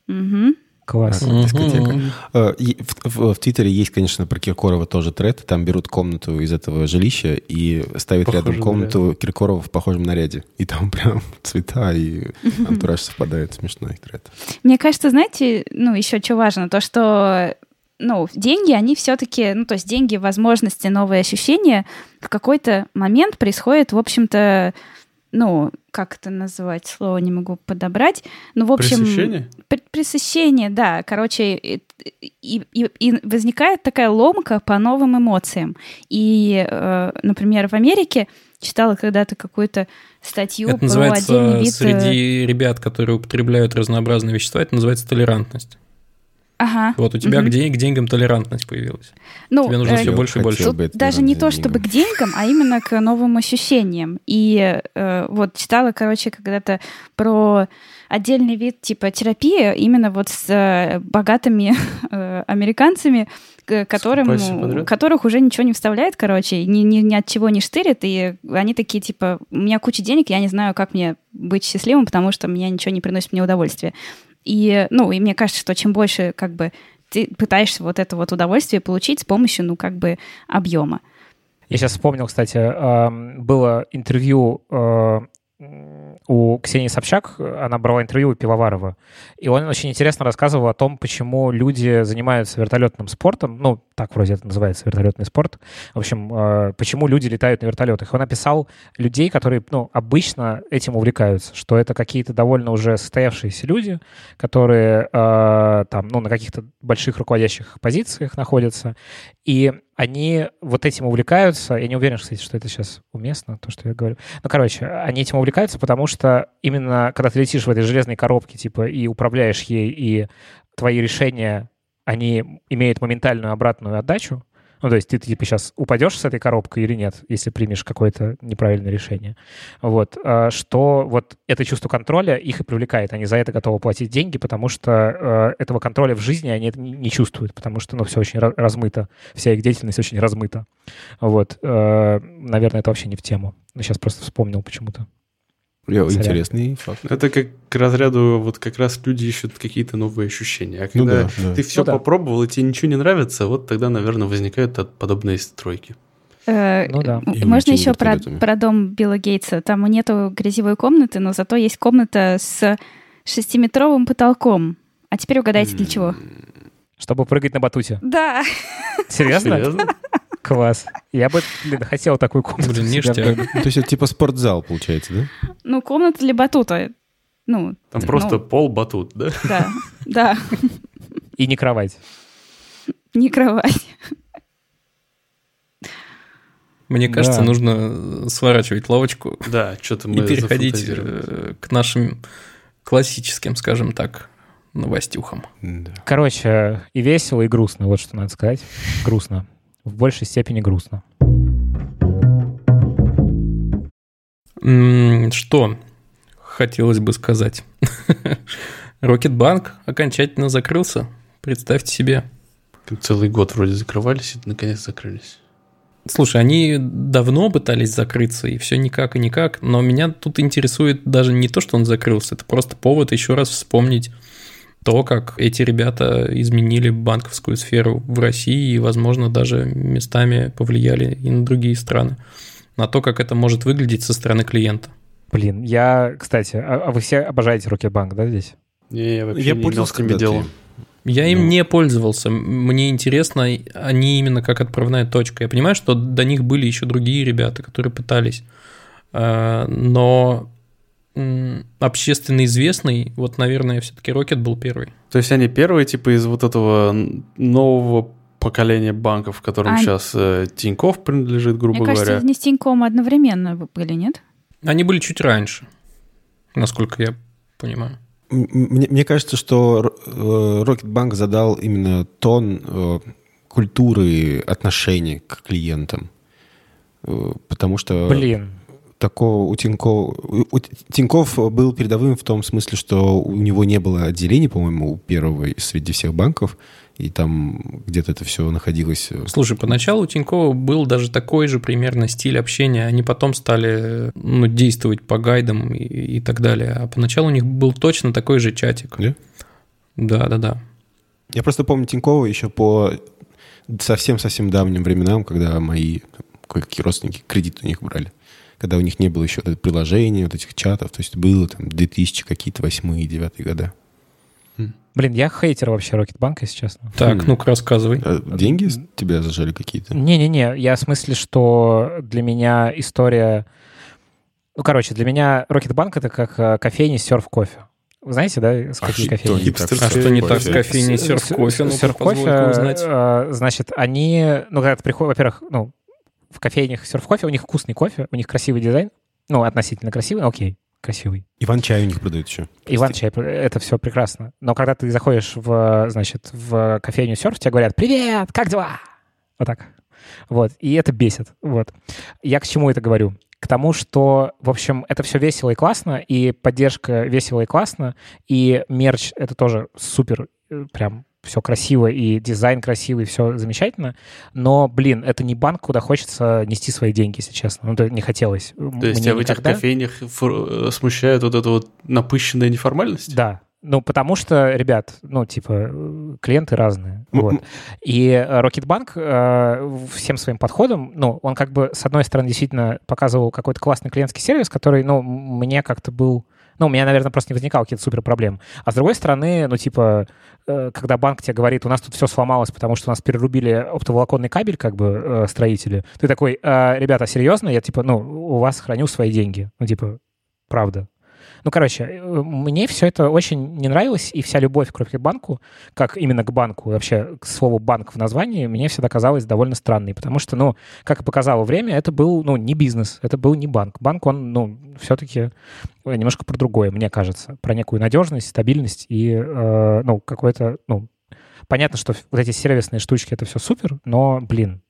Угу. Класс. Дискотека. Э, в, в, в Твиттере есть, конечно, про Киркорова тоже тред. Там берут комнату из этого жилища и ставят Похоже рядом комнату наряд. Киркорова в похожем наряде. И там прям цвета и антураж совпадает. Смешной тред. Мне кажется, знаете, ну, еще что важно, то, что ну, деньги, они все-таки, ну, то есть деньги, возможности, новые ощущения в какой-то момент происходят, в общем-то, ну, как это называть, слово не могу подобрать. Ну, в общем... Пресыщение? Пресыщение, да. Короче, и, и, и возникает такая ломка по новым эмоциям. И, э, например, в Америке читала когда-то какую-то статью это про называется отдельный вид... Среди ребят, которые употребляют разнообразные вещества, это называется толерантность. Ага. Вот у тебя угу. к, день, к деньгам толерантность появилась. Ну, Тебе нужно э, все больше и больше. Тут даже не то, чтобы к деньгам, а именно к новым ощущениям. И э, вот читала, короче, когда-то про отдельный вид типа терапии именно вот с э, богатыми э, американцами, которым, которых уже ничего не вставляет, короче, ни, ни, ни от чего не штырит, и они такие, типа, у меня куча денег, я не знаю, как мне быть счастливым, потому что меня ничего не приносит мне удовольствие. И, ну, и мне кажется, что чем больше как бы ты пытаешься вот это вот удовольствие получить с помощью, ну, как бы объема. Я сейчас вспомнил, кстати, было интервью э, у Ксении Собчак, она брала интервью у Пивоварова, и он очень интересно рассказывал о том, почему люди занимаются вертолетным спортом, ну, так вроде это называется, вертолетный спорт. В общем, э, почему люди летают на вертолетах. Он описал людей, которые, ну, обычно этим увлекаются, что это какие-то довольно уже состоявшиеся люди, которые э, там, ну, на каких-то больших руководящих позициях находятся, и они вот этим увлекаются. Я не уверен, кстати, что это сейчас уместно, то, что я говорю. Ну, короче, они этим увлекаются, потому что именно когда ты летишь в этой железной коробке, типа, и управляешь ей, и твои решения, они имеют моментальную обратную отдачу, ну, то есть ты, типа, сейчас упадешь с этой коробкой или нет, если примешь какое-то неправильное решение. Вот. А что вот это чувство контроля их и привлекает. Они за это готовы платить деньги, потому что э, этого контроля в жизни они не чувствуют, потому что, ну, все очень размыто. Вся их деятельность очень размыта. Вот. Э, наверное, это вообще не в тему. Сейчас просто вспомнил почему-то. Интересный факт. Это как к разряду, вот как раз люди ищут какие-то новые ощущения. А Ну когда да, да. ты все Ну да. попробовал, и тебе ничего не нравится, вот тогда, наверное, возникают от- подобные стройки. Э, Ну да. И Можно еще про, про дом Билла Гейтса. Там нету грязевой комнаты, но зато есть комната с шестиметровым потолком. А теперь угадайте, для чего? Чтобы прыгать на батуте. Да. Серьезно? Серьезно? Класс. Я бы, блин, хотел такую комнату. Блин, ништяк. То есть это типа спортзал, получается, да? Ну, комната для батута. Ну, Там Ну. просто пол-батут, да? да, да, И не кровать. не кровать. Мне кажется, Да. нужно сворачивать лавочку Да, что-то мы и переходить э, к нашим классическим, скажем так, новостюхам. Да. Короче, и весело, и грустно, вот что надо сказать. Грустно. В большей степени грустно. Что хотелось бы сказать? Рокетбанк окончательно закрылся. Представьте себе. Целый год вроде закрывались, и наконец закрылись. Слушай, они давно пытались закрыться, и все никак и никак, но меня тут интересует даже не то, что он закрылся, это просто повод еще раз вспомнить то, как эти ребята изменили банковскую сферу в России и, возможно, даже местами повлияли и на другие страны, на то, как это может выглядеть со стороны клиента. Блин, я, кстати, а, а вы все обожаете Рокетбанк, да, здесь? Не, я вообще Я не имел пользовался с ними когда-то дела. им. Я им Ну. не пользовался. Мне интересно, они именно как отправная точка. Я понимаю, что до них были еще другие ребята, которые пытались. А, Но общественно известный, вот, наверное, все-таки Рокет был первый. То есть они первые, типа, из вот этого нового поколения банков, которым А- сейчас э, Тиньков принадлежит, грубо Мне кажется, говоря. они с Тиньком одновременно были, нет? Они были чуть раньше, насколько я понимаю. Мне, мне кажется, что э, Рокетбанк задал именно тон э, культуры отношений к клиентам. Э, Потому что Блин. Такого у Тинькова... у- Тиньков был передовым в том смысле, что у него не было отделений, по-моему, у первого среди всех банков, и там где-то это все находилось... э, Слушай, поначалу у Тинькова был даже такой же примерно стиль общения. Они потом стали ну, действовать по гайдам и, и так далее. А поначалу у них был точно такой же чатик. Да? Да, да, да. Я просто помню Тинькова еще по совсем-совсем давним временам, когда мои кое-какие родственники кредит у них брали. Когда у них не было еще вот это приложения, вот этих чатов. То есть было там 2000 какие-то восьмые, девятые года. Блин, я хейтер вообще Рокетбанка, если честно. Так, Хм. ну-ка рассказывай. А деньги тебя зажали какие-то? Не-не-не, я в смысле, что для меня история... Ну, короче, для меня Рокетбанк — это как э, кофейня Surf Coffee. Вы знаете, да, с А какие что кофейни? так с А что не так с кофе? кофейней серф кофе? Ну, серф кофе, э, значит, они, ну, когда ты приходишь, во-первых, ну, в кофейнях серф кофе, у них вкусный кофе, у них красивый дизайн, ну, относительно красивый, окей, красивый. Иван чай у них продают еще. Иван чай, это все прекрасно. Но когда ты заходишь в, значит, в кофейню серф, тебе говорят «Привет, как дела?» Вот так. Вот, и это бесит. Вот. Я к чему это говорю? К тому, что, в общем, это все весело и классно, и поддержка весело и классно, и мерч — это тоже супер, э, прям все красиво, и дизайн красивый, все замечательно. Но, блин, это не банк, куда хочется нести свои деньги, если честно. Ну, это не хотелось. То есть тебя в этих кофейнях э, смущает вот эта вот напыщенная неформальность? Да. Ну, потому что, ребят, ну, типа, э, клиенты разные. Вот. И э, Рокетбанк э, всем своим подходом, ну, он как бы, с одной стороны, действительно показывал какой-то классный клиентский сервис, который, ну, мне как-то был... Ну, у меня, наверное, просто не возникало каких-то супер проблем. А с другой стороны, ну, типа, э, когда банк тебе говорит, у нас тут все сломалось, потому что у нас перерубили оптоволоконный кабель, как бы, э, строители, ты такой, «А, ребята, серьезно? Я, типа, ну, у вас храню свои деньги. Ну, типа, правда. Ну, короче, э, мне все это очень не нравилось, и вся любовь к Рокетбанку, как именно к банку, вообще к слову «банк» в названии, мне всегда казалось довольно странной, потому что, ну, как и показало время, это был, ну, не бизнес, это был не банк. Банк, он, ну, все-таки немножко про другое, мне кажется, про некую надежность, стабильность и, э, ну, какое-то, ну, понятно, что вот эти сервисные штучки — это все супер, но, блин, э,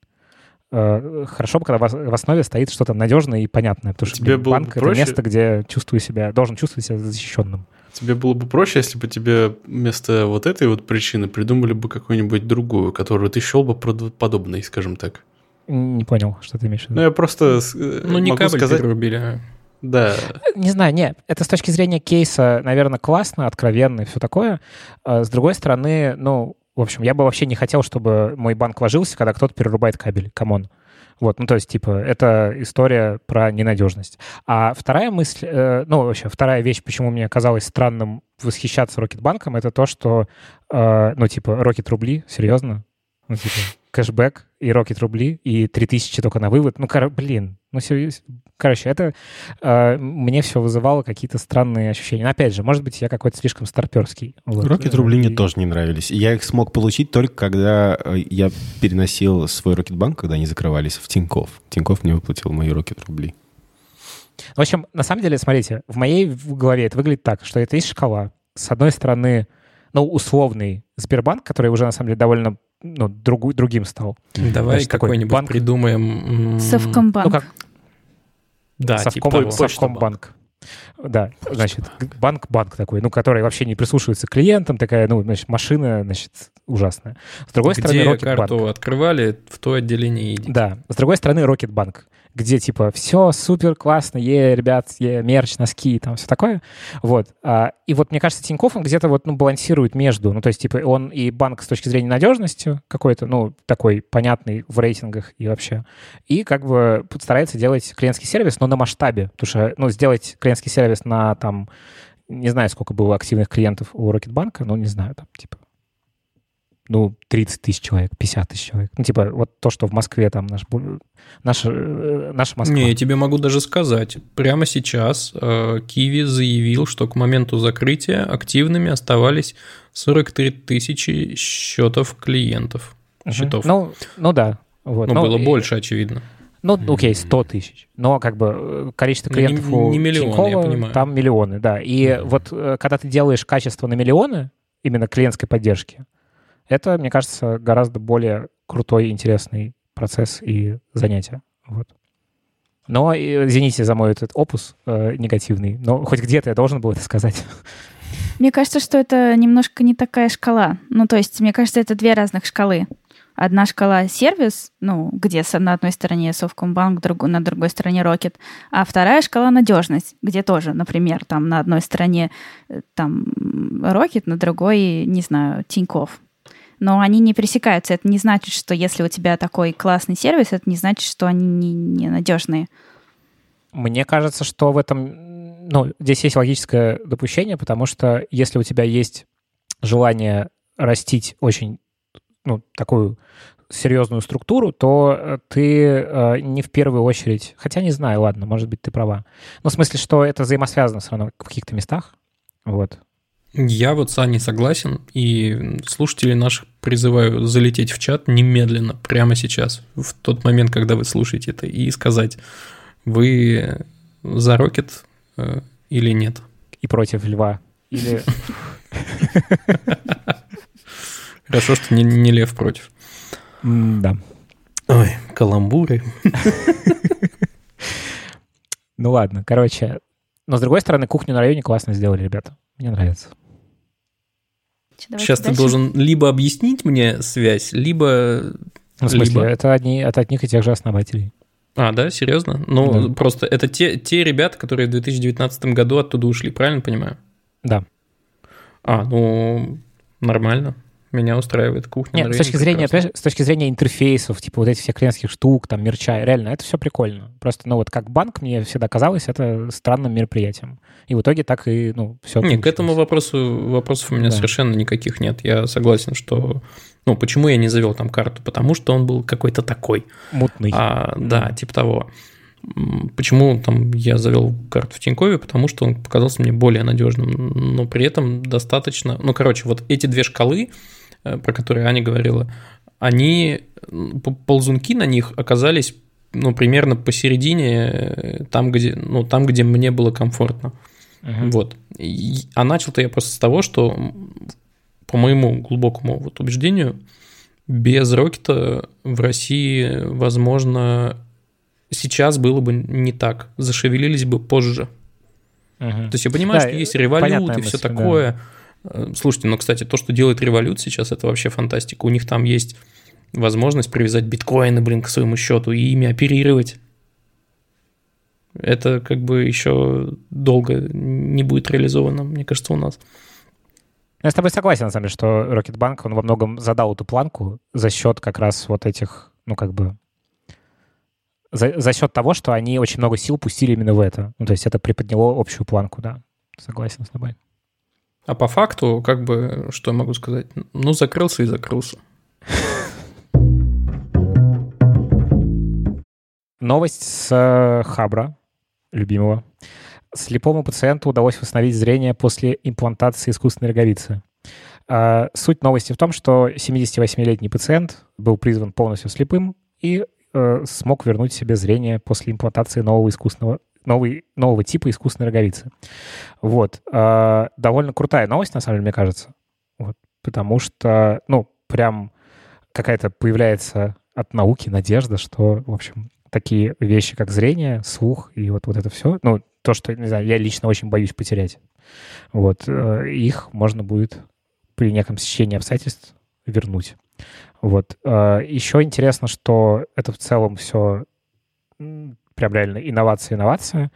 хорошо бы, когда в ос- в основе стоит что-то надежное и понятное, потому что Тебе блин, банк — это проще? место, где чувствую себя, должен чувствовать себя защищенным. Тебе было бы проще, если бы тебе вместо вот этой вот причины придумали бы какую-нибудь другую, которую ты счел бы правдоподобной, скажем так. Не понял, что ты имеешь в виду. Ну, я просто э, Ну, не могу кабель сказать... перерубили, а Да. Не знаю, нет, это с точки зрения кейса, наверное, классно, откровенно и все такое. А с другой стороны, ну, в общем, я бы вообще не хотел, чтобы мой банк ложился, когда кто-то перерубает кабель. Come on. Вот, ну, то есть, типа, это история про ненадежность. А вторая мысль, э, ну, вообще, вторая вещь, почему мне казалось странным восхищаться Рокетбанком, это то, что, э, ну, типа, Рокет рубли, серьезно? Ну, типа, кэшбэк и Рокет рубли, и 3000 только на вывод. Ну, кор- блин, ну, серьезно. Короче, это э, мне все вызывало какие-то странные ощущения. Но, опять же, может быть, я какой-то слишком старперский. Вот. Рокет рубли мне тоже не нравились. Я их смог получить только когда э, я переносил свой Рокетбанк, когда они закрывались, в Тиньков. Тиньков мне выплатил мои Рокет рубли. В общем, на самом деле, смотрите, в моей голове это выглядит так, что это есть шкала. С одной стороны, ну, условный Сбербанк, который уже, на самом деле, довольно ну, другу, другим стал. Давай Значит, какой-нибудь банк? придумаем. Совкомбанк. Ну, как... Да, Совком, типа Совкомбанк. Да, значит, банк-банк такой, ну, который вообще не прислушивается к клиентам, такая, ну, значит, машина, значит, ужасная. С другой Где стороны, Rocket карту Bank. открывали, в то отделение идите. Да, с другой стороны, Рокетбанк где типа все супер классно, е, ребят, е, мерч, носки, там все такое. Вот. А, и вот мне кажется, Тинькофф, он где-то вот, ну, балансирует между, ну, то есть, типа, он и банк с точки зрения надежности какой-то, ну, такой понятный в рейтингах и вообще, и как бы старается делать клиентский сервис, но на масштабе, потому что, ну, сделать клиентский сервис на, там, не знаю, сколько было активных клиентов у Рокетбанка, ну, не знаю, там, типа, ну, 30 тысяч человек, 50 тысяч человек. Ну, типа, вот то, что в Москве там наш, наша, э, наша Москва. Не, я тебе могу даже сказать. Прямо сейчас э, Киви заявил, что к моменту закрытия активными оставались 43 тысячи счетов клиентов. Угу. Счетов. Ну, ну да. Вот. Ну, ну, было и... больше, очевидно. Ну, окей, 100 тысяч. Но как бы э, количество ну, клиентов не, у не миллионы, Тинькова, я понимаю. там миллионы, да. И mm вот когда ты делаешь качество на миллионы, именно клиентской поддержки, это, мне кажется, гораздо более крутой, интересный процесс и занятие. Вот. Но, извините за мой этот опус э, негативный, но хоть где-то я должен был это сказать. Мне кажется, что это немножко не такая шкала. Ну, то есть, мне кажется, это две разных шкалы. Одна шкала сервис, ну, где на одной стороне Совкомбанк, друг, на другой стороне Рокет, а вторая шкала надежность, где тоже, например, там на одной стороне э, там Рокет, на другой, не знаю, Тиньков но они не пересекаются. Это не значит, что если у тебя такой классный сервис, это не значит, что они не, не. Мне кажется, что в этом, ну, здесь есть логическое допущение, потому что если у тебя есть желание растить очень, ну, такую серьезную структуру, то э, ты э, не в первую очередь, хотя не знаю, ладно, может быть, ты права. Но в смысле, что это взаимосвязано все равно в каких-то местах. Вот. Я вот с Аней согласен, и слушателей наших призываю залететь в чат немедленно, прямо сейчас, в тот момент, когда вы слушаете это, и сказать, вы за Рокет э, или нет. И против Льва. Или... Хорошо, что не, не Лев против. Да. Ой, каламбуры. Ну ладно, короче. Но с другой стороны, кухню на районе классно сделали, ребята. Мне нравится. Давайте Сейчас дальше. ты должен либо объяснить мне связь, либо... Ну, в смысле, либо... это, одни, это одних и тех же основателей. А, да, серьезно? Ну, да. просто это те, те ребята, которые в 2019 году оттуда ушли, правильно понимаю? Да. А, ну, нормально меня устраивает кухня. Нет, с точки, зрения, с точки зрения интерфейсов, типа вот этих всех клиентских штук, там, мерча, реально, это все прикольно. Просто, ну вот как банк мне всегда казалось это странным мероприятием. И в итоге так и, ну, все Нет, к этому вопросу вопросов у меня да. совершенно никаких нет. Я согласен, что... Ну, почему я не завел там карту? Потому что он был какой-то такой. Мутный. А, да, типа того. Почему там я завел карту в Тинькове? Потому что он показался мне более надежным, но при этом достаточно... Ну, короче, вот эти две шкалы, про которые Аня говорила, они, ползунки на них оказались ну, примерно посередине, э, там, где, ну, там, где мне было комфортно. Uh-huh. Вот. А начал-то я просто с того, что, по моему глубокому вот убеждению, без Рокета в России, возможно, сейчас было бы не так. Зашевелились бы позже. Uh-huh. То есть я понимаю, да, что есть револют и все такое. Да Э, слушайте, ну, кстати, то, что делает Revolut сейчас, это вообще фантастика. У них там есть возможность привязать биткоины, блин, к своему счету и ими оперировать. это как бы еще долго не будет реализовано, мне кажется, у нас. Я с тобой согласен, на самом деле, что Рокетбанк, он во многом задал эту планку за счет как раз вот этих, ну, как бы, за, за счет того, что они очень много сил пустили именно в это. Ну, то есть это приподняло общую планку, да. Согласен с тобой. А по факту, как бы, что я могу сказать? Ну, закрылся и закрылся. Новость с э, Хабра, любимого. Слепому пациенту удалось восстановить зрение после имплантации искусственной роговицы. А, суть новости в том, что 78-летний пациент был призван полностью слепым и э, смог вернуть себе зрение после имплантации нового искусственного новый, нового типа искусственной роговицы. Вот. Э, довольно крутая новость, на самом деле, мне кажется. Вот. Потому что, ну, прям какая-то появляется от науки надежда, что, в общем, такие вещи, как зрение, слух и вот, вот это все, ну, то, что, не знаю, я лично очень боюсь потерять. Вот. Э, их можно будет при неком сечении обстоятельств вернуть. Вот. Э, Еще интересно, что это в целом все прям реально инновация-инновация.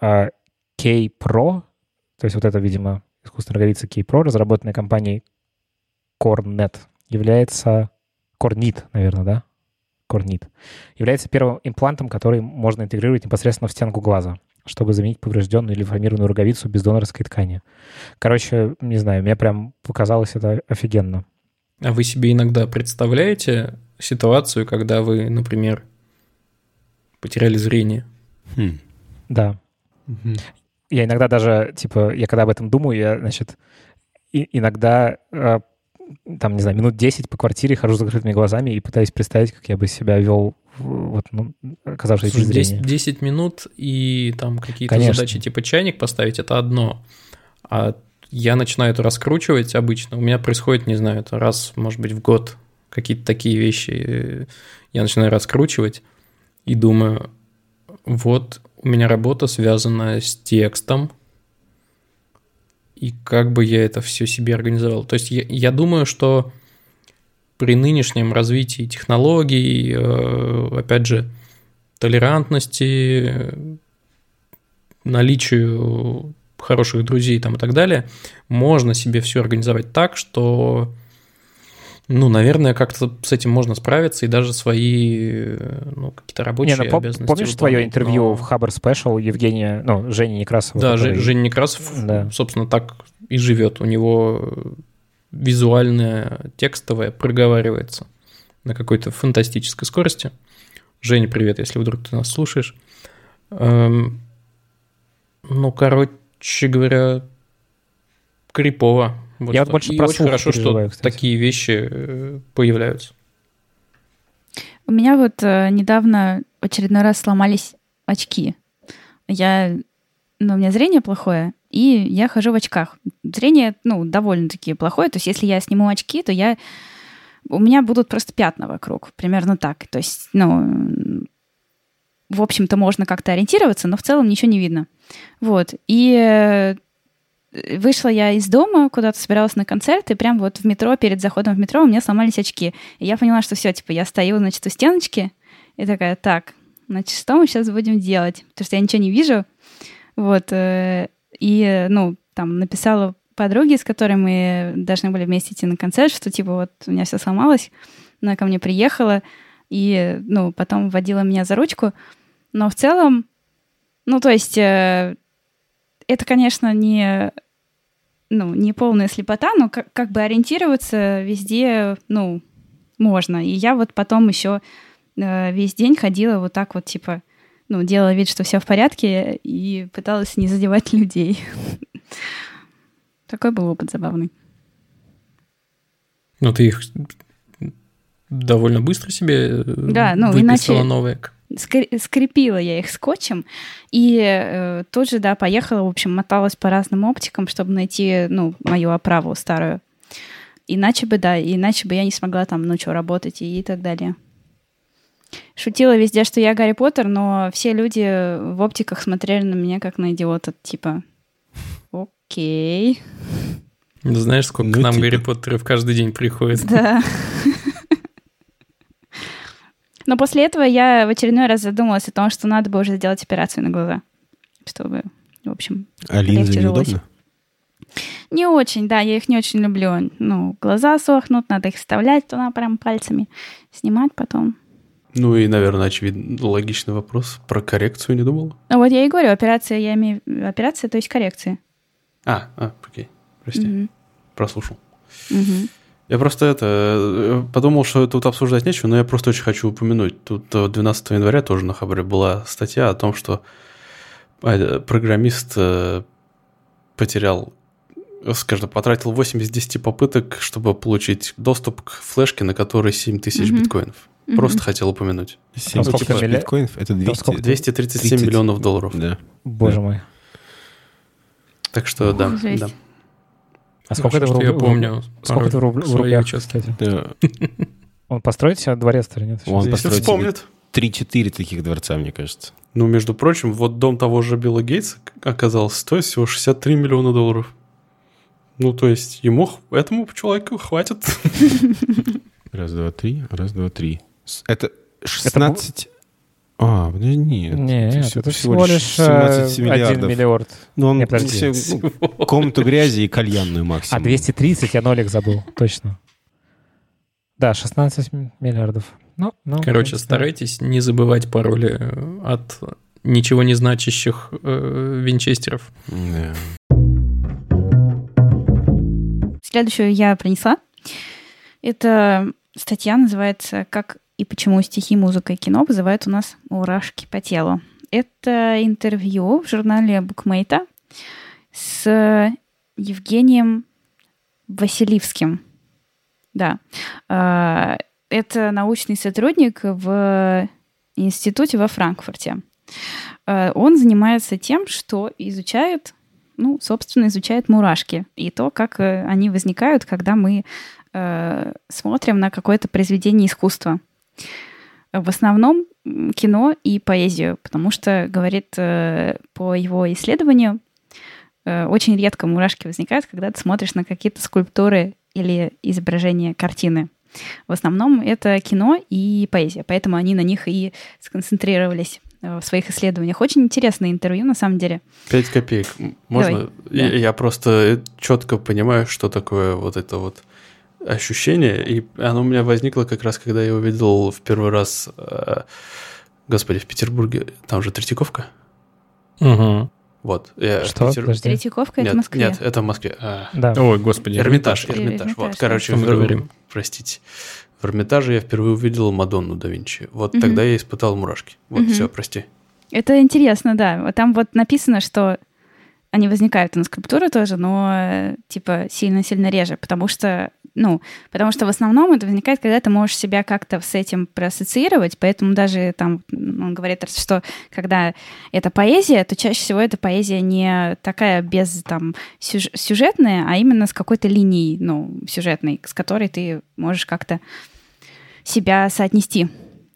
Э, K-Pro, то есть вот это, видимо, искусственная роговица K-Pro, разработанная компанией Cornet, является... Cornit, наверное, да? Cornit. Является первым имплантом, который можно интегрировать непосредственно в стенку глаза чтобы заменить поврежденную или формированную роговицу без донорской ткани. Короче, не знаю, мне прям показалось это офигенно. А вы себе иногда представляете ситуацию, когда вы, например, потеряли зрение? Хм. Да. Угу. Я иногда даже, типа, я когда об этом думаю, я, значит, и, иногда э, там, не знаю, минут 10 по квартире хожу с закрытыми глазами и пытаюсь представить, как я бы себя вел вот, ну, оказавшись Слушай, 10, 10 минут и там какие-то Конечно. задачи типа чайник поставить, это одно. А я начинаю это раскручивать обычно. У меня происходит, не знаю, это раз, может быть, в год какие-то такие вещи. Я начинаю раскручивать и думаю, вот у меня работа связана с текстом, и как бы я это все себе организовал. То есть я, я думаю, что при нынешнем развитии технологий, э, опять же, толерантности, наличию хороших друзей там и так далее, можно себе все организовать так, что, ну, наверное, как-то с этим можно справиться и даже свои, ну, какие-то рабочие Не, ну, обязанности. Помнишь твое интервью но... в Хабр Special Евгения, ну, Женя Некрасова? Да, который... Женя Некрасов, да. собственно, так и живет. У него визуальное, текстовое проговаривается на какой-то фантастической скорости. Женя, привет, если вдруг ты нас слушаешь. Эм, ну, короче говоря, крипово. Вот Я вот больше и про очень хорошо, что кстати. такие вещи э, появляются. У меня вот э, недавно в очередной раз сломались очки. Я, ну, у меня зрение плохое, и я хожу в очках. Зрение, ну, довольно-таки плохое, то есть если я сниму очки, то я... У меня будут просто пятна вокруг, примерно так. То есть, ну, в общем-то, можно как-то ориентироваться, но в целом ничего не видно. Вот. И э, вышла я из дома, куда-то собиралась на концерт, и прям вот в метро, перед заходом в метро у меня сломались очки. И я поняла, что все, типа, я стою, значит, у стеночки, и такая, так, значит, что мы сейчас будем делать? Потому что я ничего не вижу. Вот. Э, и, ну, там написала подруге, с которой мы должны были вместе идти на концерт, что типа вот у меня все сломалось, она ко мне приехала и, ну, потом водила меня за ручку. Но в целом, ну, то есть э, это, конечно, не, ну, не полная слепота, но как, как бы ориентироваться везде, ну, можно. И я вот потом еще э, весь день ходила вот так вот, типа, ну, делала вид, что все в порядке, и пыталась не задевать людей. Такой был опыт забавный. Ну, ты их довольно быстро себе э, да, ну, иначе новые. Скрепила я их скотчем и э, тут же, да, поехала, в общем, моталась по разным оптикам, чтобы найти, ну, мою оправу старую. Иначе бы, да, иначе бы я не смогла там ночью работать и, и так далее шутила везде, что я Гарри Поттер, но все люди в оптиках смотрели на меня как на идиота, типа, окей. Ну, знаешь, сколько ну, к нам типа... Гарри Поттеров каждый день приходит? Да. Но после этого я в очередной раз задумалась о том, что надо бы уже сделать операцию на глаза, чтобы, в общем, А легче жилось. неудобно? Не очень, да, я их не очень люблю. Ну, глаза сохнут, надо их вставлять туда прям пальцами, снимать потом. Ну и, наверное, очевидно, логичный вопрос. Про коррекцию не думал? Ну вот я и говорю, операция, я имею... Операция, то есть коррекция. А, а, окей. Прости, Мгм. прослушал. Мгм. Я просто это э, подумал, что тут обсуждать нечего, но я просто очень хочу упомянуть. Тут э, 12 января тоже на Хабре была статья о том, что э, программист э, потерял, э, скажем, потратил 8 из 10 попыток, чтобы получить доступ к флешке, на которой 7 тысяч Мгм. биткоинов. Мгм. Просто хотел упомянуть. 7 сколько тысяч милли- биткоинов — это 200. сколько? 237 30. миллионов долларов. Да. Боже мой. Так что да, жесть. да. А сколько это в Что я помню. Сколько это в, рублях. Он построит себе дворец или нет? Он построит вспомнит. 3-4 таких дворца, мне кажется. Ну, между прочим, вот дом того же Билла Гейтса оказался стоит всего 63 миллиона долларов. Ну, то есть ему, этому человеку хватит. Раз, два, три. Раз, два, три. Это 16... А, подожди, нет. Нет, это, всего всего лишь э, 17 1 миллиардов. миллиард. Ну, он Не, подожди. все- ну, комнату грязи и кальянную А, максимум. 230, я нолик забыл, точно. Да, 16 м- миллиардов. Ну, ну, Короче, старайтесь не забывать пароли э, от ничего не значащих э, винчестеров. Да. Следующую я принесла. Это статья называется «Как и почему стихи, музыка и кино вызывают у нас мурашки по телу». Это интервью в журнале Букмейта с Евгением Васильевским. Да. А, Это научный сотрудник в институте во Франкфурте. А, Он занимается тем, что изучает ну, собственно, изучает мурашки и то, как э, они возникают, когда мы э, смотрим на какое-то произведение искусства. В основном кино и поэзию, потому что, говорит, э, по его исследованию, э, очень редко мурашки возникают, когда ты смотришь на какие-то скульптуры или изображения картины. В основном это кино и поэзия, поэтому они на них и сконцентрировались э, в своих исследованиях. Очень интересное интервью, на самом деле. 5 копеек. Можно? Давай. Я, Да. я просто четко понимаю, что такое вот это вот ощущение. И оно у меня возникло как раз, когда я увидел в первый раз, э, господи, в Петербурге, там же Третьяковка. Угу. Вот. Я Что? Петер- Подожди. Третьяковка это Нет, в Москве. нет, это в Москве. А, Да. Ой, господи. Эрмитаж, Эрмитаж. Эрмитаж. Вот, Эрмитаж, короче. О чем мы говорим? простите. В Эрмитаже я впервые увидел Мадонну да Винчи. Вот Мгм. тогда я испытал мурашки. Вот, Мгм. все, прости. Это интересно, да. Вот Там вот написано, что они возникают на скульптуры тоже, но э, типа сильно-сильно реже, потому что, ну, потому что в основном это возникает, когда ты можешь себя как-то с этим проассоциировать, поэтому даже там он говорит, что когда это поэзия, то чаще всего эта поэзия не такая без там сюж- сюжетная, а именно с какой-то линией, ну, сюжетной, с которой ты можешь как-то себя соотнести.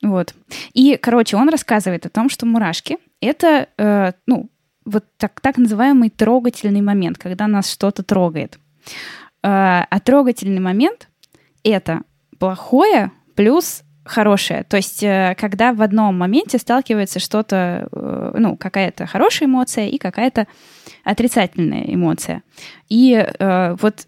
Вот. И, короче, он рассказывает о том, что мурашки — это, э, ну, вот так, так называемый трогательный момент, когда нас что-то трогает. Э, а трогательный момент — это плохое плюс хорошее. То есть, э, когда в одном моменте сталкивается что-то, э, ну, какая-то хорошая эмоция и какая-то отрицательная эмоция. И вот,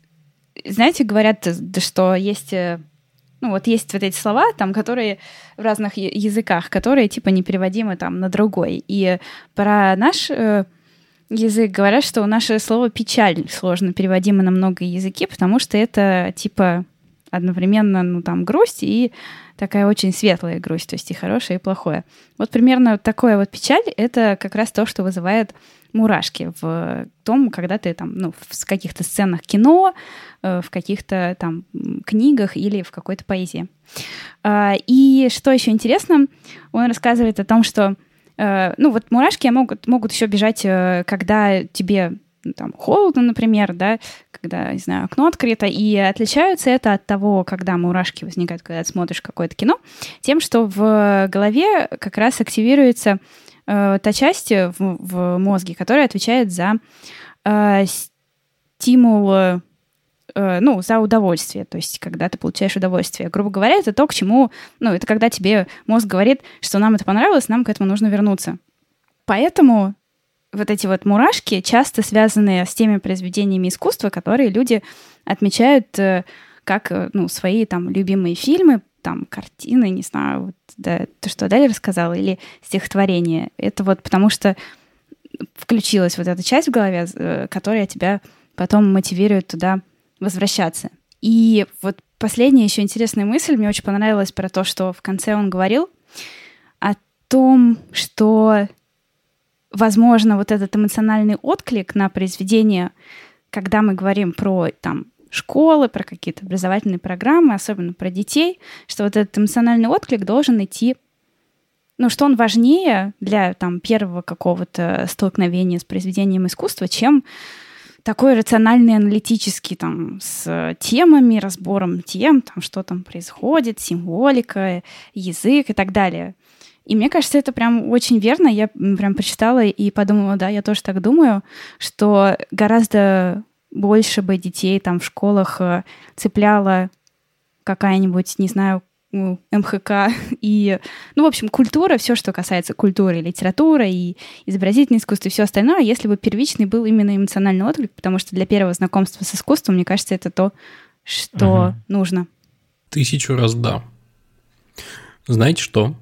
знаете, говорят, что есть... ну, вот есть вот эти слова, там, которые в разных языках, которые, типа, непереводимы там на другой. И про наш язык говорят, что наше слово «печаль» сложно переводимо на многие языки, потому что это, типа, одновременно, ну, там, грусть и такая очень светлая грусть, то есть и хорошее, и плохое. Вот примерно такое вот печаль — это как раз то, что вызывает мурашки в том, когда ты там, ну, в каких-то сценах кино, э, в каких-то там книгах или в какой-то поэзии. А, И что еще интересно, он рассказывает о том, что э, ну вот мурашки могут, могут еще бежать, э, когда тебе ну, там холодно, например, да, когда, не знаю, окно открыто, и отличаются это от того, когда мурашки возникают, когда ты смотришь какое-то кино, тем, что в голове как раз активируется э, та часть в, в мозге, которая отвечает за э, стимул э, ну, за удовольствие, то есть когда ты получаешь удовольствие. Грубо говоря, это то, к чему, ну, это когда тебе мозг говорит, что нам это понравилось, нам к этому нужно вернуться. Поэтому вот эти вот мурашки часто связаны с теми произведениями искусства, которые люди отмечают э, как э, ну, свои там любимые фильмы, там картины, не знаю, вот, да, то, что Адель рассказала, или стихотворение. Это вот потому что включилась вот эта часть в голове, э, которая тебя потом мотивирует туда возвращаться. И вот последняя еще интересная мысль мне очень понравилась про то, что в конце он говорил о том, что возможно, вот этот эмоциональный отклик на произведение, когда мы говорим про там школы, про какие-то образовательные программы, особенно про детей, что вот этот эмоциональный отклик должен идти, ну, что он важнее для там первого какого-то столкновения с произведением искусства, чем такой рациональный, аналитический, там, с темами, разбором тем, там, что там происходит, символика, язык и так далее. И мне кажется, это прям очень верно. Я прям прочитала и подумала, да, я тоже так думаю, что гораздо больше бы детей там в школах э, цепляла какая-нибудь, не знаю, МХК и, ну, в общем, культура, все, что касается культуры, литературы и изобразительное искусство и все остальное, если бы первичный был именно эмоциональный отклик, потому что для первого знакомства с искусством, мне кажется, это то, что угу. нужно. Тысячу раз да. Знаете что?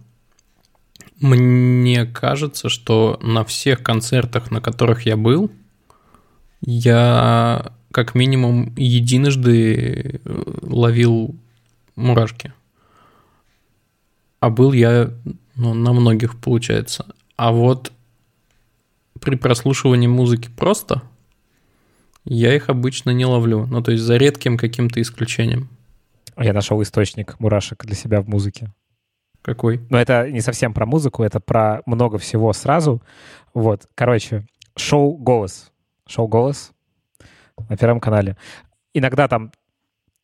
Мне кажется, что на всех концертах, на которых я был, я как минимум единожды э, ловил мурашки. А был я ну, на многих, получается. А вот при прослушивании музыки просто я их обычно не ловлю. Ну, то есть за редким каким-то исключением. Я нашел источник мурашек для себя в музыке. Какой? Но это не совсем про музыку, это про много всего сразу. Вот, короче, шоу «Голос». Шоу «Голос» на Первом канале. Иногда там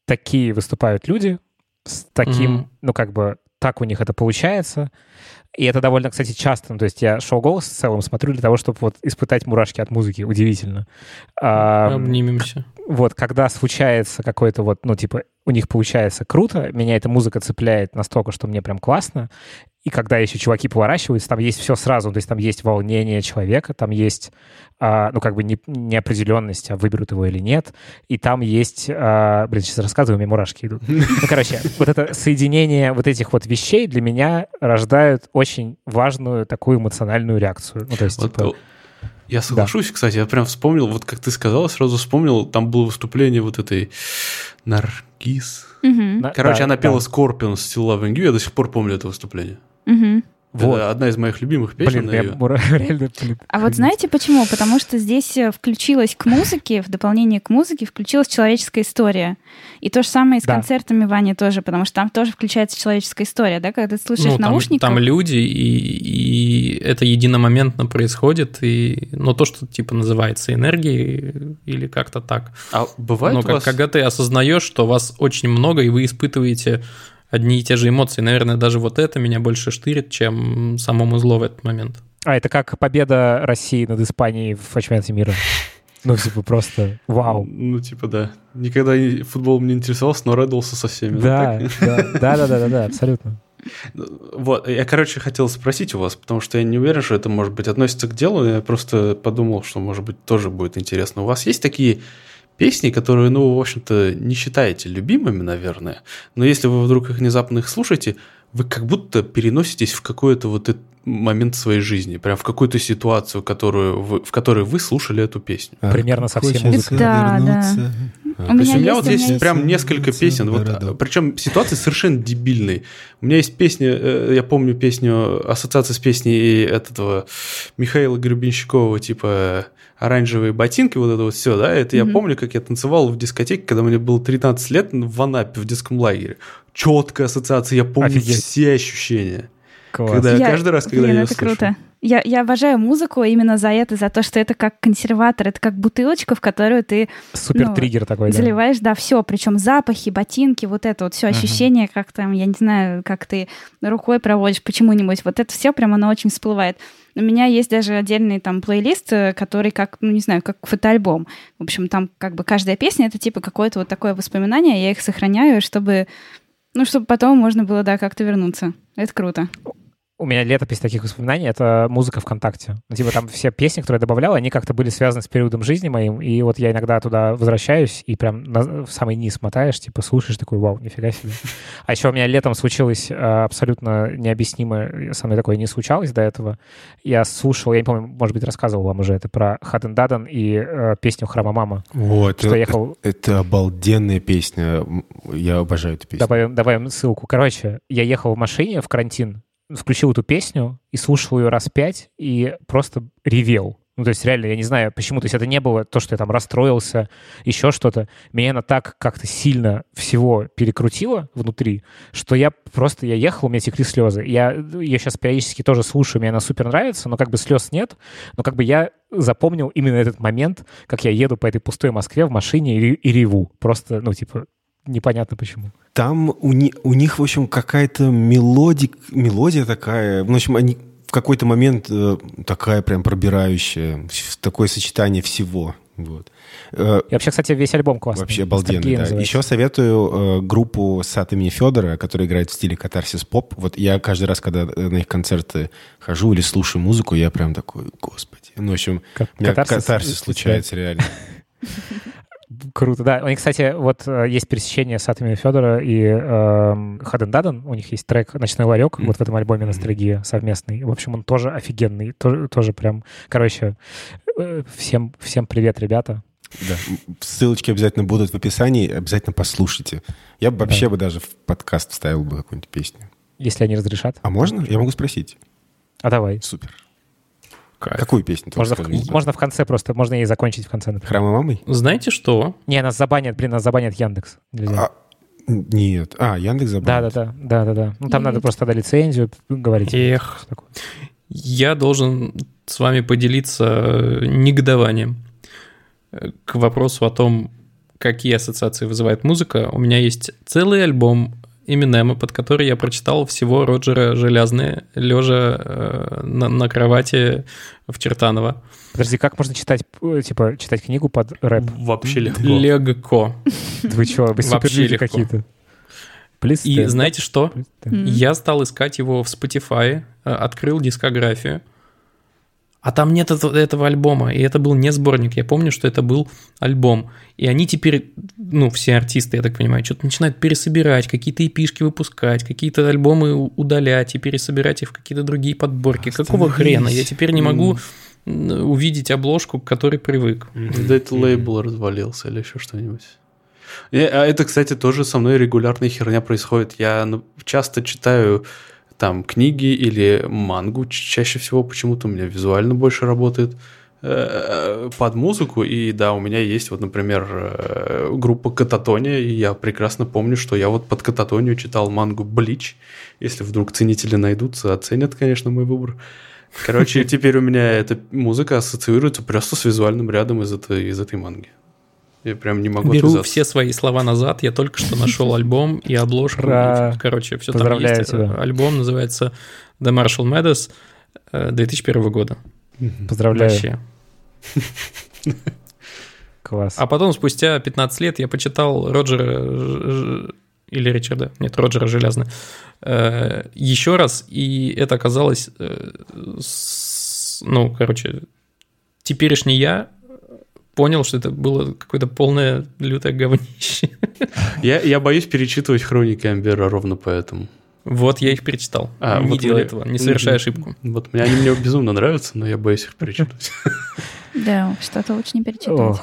такие выступают люди с таким, mm-hmm. ну, как бы, так у них это получается. И это довольно, кстати, часто. Ну, то есть я шоу «Голос» в целом смотрю для того, чтобы вот испытать мурашки от музыки. Удивительно. Обнимемся. Вот, когда случается какой-то вот, ну, типа, у них получается круто, меня эта музыка цепляет настолько, что мне прям классно, и когда еще чуваки поворачиваются, там есть все сразу, то есть там есть волнение человека, там есть, а, ну, как бы не, неопределенность, а выберут его или нет, и там есть, а, блин, сейчас рассказываю, у меня мурашки идут. Ну, короче, вот это соединение вот этих вот вещей для меня рождают очень важную такую эмоциональную реакцию. Ну, то есть, вот, типа... Я соглашусь, да. кстати, я прям вспомнил, вот как ты сказала, сразу вспомнил, там было выступление вот этой Наргиз. Угу. Короче, да, она пела да. Scorpions Still Loving You, я до сих пор помню это выступление. Угу. Вот. Это одна из моих любимых песен. Блин, я реально... А вот знаете почему? Потому что здесь э, включилась к музыке, в дополнение к музыке включилась человеческая история. И то же самое и с да. концертами Вани тоже, потому что там тоже включается человеческая история, да, когда ты слушаешь ну, там, наушниках. Там люди, и, и это единомоментно происходит, и, ну, то, что типа называется энергией или как-то так. А бывает Но как, вас... когда ты осознаешь, что вас очень много, и вы испытываете одни и те же эмоции. Наверное, даже вот это меня больше штырит, чем самому зло в этот момент. А, это как победа России над Испанией в чемпионате мира. Ну, типа, просто вау. Ну, типа, да. Никогда футболом не интересовался, но радовался со всеми. Да, да, да, да, да, да, абсолютно. Вот, я, короче, хотел спросить у вас, потому что я не уверен, что это, может быть, относится к делу. Я просто подумал, что, может быть, тоже будет интересно. У вас есть такие песни, которые, ну, в общем-то, не считаете любимыми, наверное, но если вы вдруг их внезапно их слушаете, вы как будто переноситесь в какой-то вот момент своей жизни, прям в какую-то ситуацию, которую вы, в которой вы слушали эту песню. А, Примерно со всей музыкой. Да, да. А. У То есть у меня вот есть, есть прям несколько песен, вот, причем ситуации совершенно дебильные. У меня есть песня, э, я помню песню, ассоциация с песней этого Михаила Гребенщикова, типа оранжевые ботинки, вот это вот все, да, это mm-hmm. я помню, как я танцевал в дискотеке, когда мне было 13 лет в Анапе в детском лагере. Четкая ассоциация, я помню Офигеть. все ощущения. Класс. Когда я, каждый раз, когда блин, я ее это слышу. круто. Я, я обожаю музыку именно за это, за то, что это как консерватор, это как бутылочка, в которую ты супер ну, триггер такой, да. заливаешь, да, все, причем запахи, ботинки, вот это вот все ощущение, uh-huh. как там, я не знаю, как ты рукой проводишь почему-нибудь, вот это все прям оно очень всплывает. У меня есть даже отдельный там плейлист, э, который как, ну не знаю, как фотоальбом. В общем, там как бы каждая песня — это типа какое-то вот такое воспоминание, я их сохраняю, чтобы, ну, чтобы потом можно было, да, как-то вернуться. Это круто у меня летопись таких воспоминаний — это музыка ВКонтакте. Ну, типа там все песни, которые я добавлял, они как-то были связаны с периодом жизни моим, и вот я иногда туда возвращаюсь и прям на, в самый низ мотаешь, типа слушаешь такой, вау, нифига себе. А еще у меня летом случилось э, абсолютно необъяснимое, со мной такое не случалось до этого. Я слушал, я не помню, может быть, рассказывал вам уже это про Хаден Дадан и э, песню «Храма мама». Вот, что это, ехал... это обалденная песня. Я обожаю эту песню. Добавим, добавим ссылку. Короче, я ехал в машине в карантин, включил эту песню и слушал ее раз пять и просто ревел. Ну, то есть реально, я не знаю, почему. То есть это не было то, что я там расстроился, еще что-то. Меня она так как-то сильно всего перекрутила внутри, что я просто, я ехал, у меня текли слезы. Я, я сейчас периодически тоже слушаю, мне она супер нравится, но как бы слез нет. Но как бы я запомнил именно этот момент, как я еду по этой пустой Москве в машине и, и реву. Просто, ну, типа, непонятно почему. Там у, ни, у них, в общем, какая-то мелодик, мелодия такая, в общем, они в какой-то момент э, такая прям пробирающая, такое сочетание всего. Вот. Э, И вообще, кстати, весь альбом классный. Вообще обалденный, да. Еще советую э, группу Сад имени Федора, которая играет в стиле катарсис поп. Вот я каждый раз, когда на их концерты хожу или слушаю музыку, я прям такой, господи. Ну, в общем, К- у меня катарсис, катарсис случается реально. Круто, да. У них, кстати, вот э, есть пересечение с Атомами Федора и э, Хаден Дадан. У них есть трек «Ночной ларек» mm-hmm. вот в этом альбоме «Ностальгия» совместный. В общем, он тоже офигенный. Тоже, тоже прям... Короче, э, всем, всем привет, ребята. Да. Ссылочки обязательно будут в описании. Обязательно послушайте. Я бы вообще да. бы даже в подкаст вставил бы какую-нибудь песню. Если они разрешат. А можно? Я могу спросить. А давай. Супер. Кайф. Какую песню? Можно в, можно в конце просто, можно ей закончить в конце. Например. Храма мамой? Знаете что? Не, нас забанят, блин, нас забанят Яндекс. Нельзя. А, нет. А, Яндекс забанит. Да, да, да, да, да, да. Ну там нет. надо просто тогда лицензию говорить. Эх. Я должен с вами поделиться э, негодованием э, к вопросу о том, какие ассоциации вызывает музыка. У меня есть целый альбом Эминема, под который я прочитал всего Роджера Железные, лежа э, на, на кровати в Чертаново. Подожди, как можно читать, э, типа, читать книгу под рэп? Вообще легко. Легко. Вы что, вы суперлюди какие-то? И знаете что? Я стал искать его в Spotify, э, открыл дискографию, а там нет этого, этого альбома, и это был не сборник. Я помню, что это был альбом. И они теперь, ну, все артисты, я так понимаю, что-то начинают пересобирать, какие-то эпишки выпускать, какие-то альбомы удалять и пересобирать их в какие-то другие подборки. Какого хрена? Я теперь не могу увидеть обложку, к которой привык. Да это лейбл развалился или еще что-нибудь. А это, кстати, тоже со мной регулярная херня происходит. Я ну, часто читаю там книги или мангу чаще всего почему-то у меня визуально больше работает э, под музыку, и да, у меня есть вот, например, э, группа Кататония, и я прекрасно помню, что я вот под Кататонию читал мангу Блич, если вдруг ценители найдутся, оценят, конечно, мой выбор. Короче, теперь у меня эта музыка ассоциируется просто с визуальным рядом из этой, из этой манги. Я прям не могу Беру отвязаться. все свои слова назад. Я только что нашел альбом и обложку. Короче, все там есть. Тебя. Альбом называется The Marshall Mathers 2001 года. Поздравляю. Вообще. Класс. А потом, спустя 15 лет, я почитал Роджера или Ричарда, нет, Роджера Железно, э, еще раз, и это оказалось, э, ну, короче, теперешний я понял, что это было какое-то полное лютое говнище. Я, я боюсь перечитывать хроники Амбера ровно поэтому. Вот я их перечитал. А, не вот делай мне... этого, не совершай ошибку. Вот мне они мне безумно нравятся, но я боюсь их перечитывать. Да, что-то лучше не перечитывать.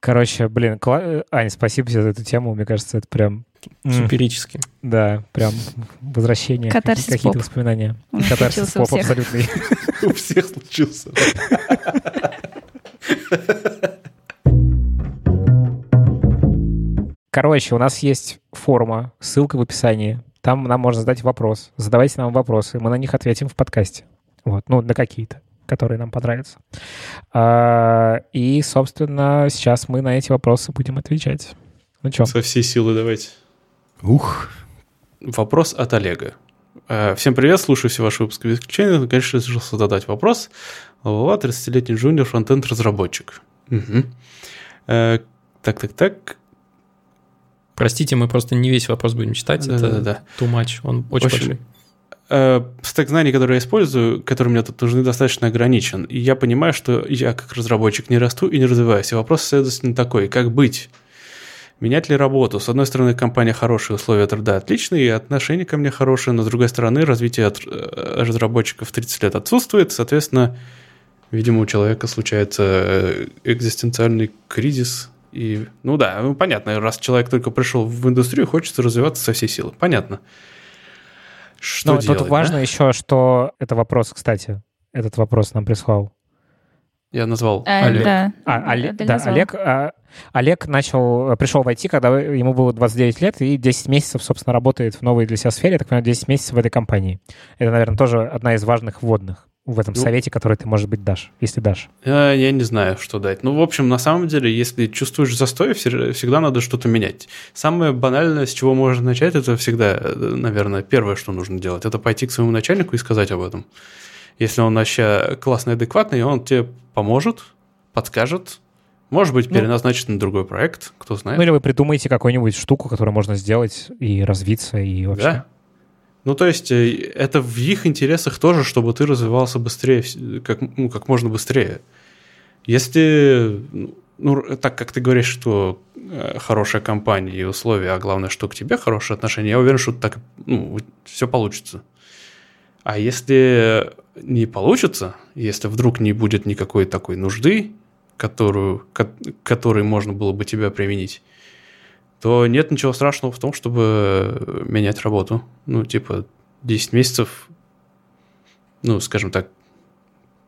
Короче, блин, Кла... Аня, спасибо тебе за эту тему. Мне кажется, это прям... Суперически. Да, прям возвращение. Какие-то воспоминания. Катарсис поп абсолютный. У всех случился. Короче, у нас есть форма, ссылка в описании. Там нам можно задать вопрос. Задавайте нам вопросы, мы на них ответим в подкасте. Вот, ну, на какие-то, которые нам понравятся. А, и, собственно, сейчас мы на эти вопросы будем отвечать. Ну что? Со всей силы давайте. Ух. Вопрос от Олега. Э, всем привет, слушаю все ваши выпуски без исключения. Конечно, решил задать вопрос. Лава, 30-летний джуниор, фронтенд разработчик. Угу. Так, так, так. Простите, мы просто не весь вопрос будем читать. Да, это да, да. too much, он очень общем, большой. Э, стек знаний, который я использую, которые мне тут нужны, достаточно ограничен. И я понимаю, что я как разработчик не расту и не развиваюсь. И вопрос, следовательно, такой, как быть? Менять ли работу? С одной стороны, компания хорошие условия труда отличные, и отношения ко мне хорошие, но с другой стороны, развитие от э, разработчиков 30 лет отсутствует, соответственно, видимо, у человека случается э, экзистенциальный кризис, и, ну да, ну, понятно, раз человек только пришел в индустрию, хочется развиваться со всей силы. Понятно. Что Но делать, тут важно да? еще, что это вопрос, кстати, этот вопрос нам прислал. Я назвал а, Олег. Да, а, Олег, да, Олег, а, Олег начал, пришел в IT, когда ему было 29 лет, и 10 месяцев, собственно, работает в новой для себя сфере, я так понимаю, 10 месяцев в этой компании. Это, наверное, тоже одна из важных вводных в этом ну, совете, который ты, может быть, дашь, если дашь? Я, я не знаю, что дать. Ну, в общем, на самом деле, если чувствуешь застой, всегда надо что-то менять. Самое банальное, с чего можно начать, это всегда, наверное, первое, что нужно делать, это пойти к своему начальнику и сказать об этом. Если он вообще классный, адекватный, он тебе поможет, подскажет, может быть, ну. переназначит ну, на другой проект, кто знает. Ну или вы придумаете какую-нибудь штуку, которую можно сделать и развиться, и вообще... Да, ну, то есть, э, это в их интересах тоже, чтобы ты развивался быстрее, как, ну, как можно быстрее. Если, ну, так как ты говоришь, что э, хорошая компания и условия, а главное, что к тебе хорошие отношения, я уверен, что так, ну, все получится. А если не получится, если вдруг не будет никакой такой нужды, которую, которой можно было бы тебя применить, то нет ничего страшного в том, чтобы менять работу. Ну, типа, 10 месяцев, ну, скажем так,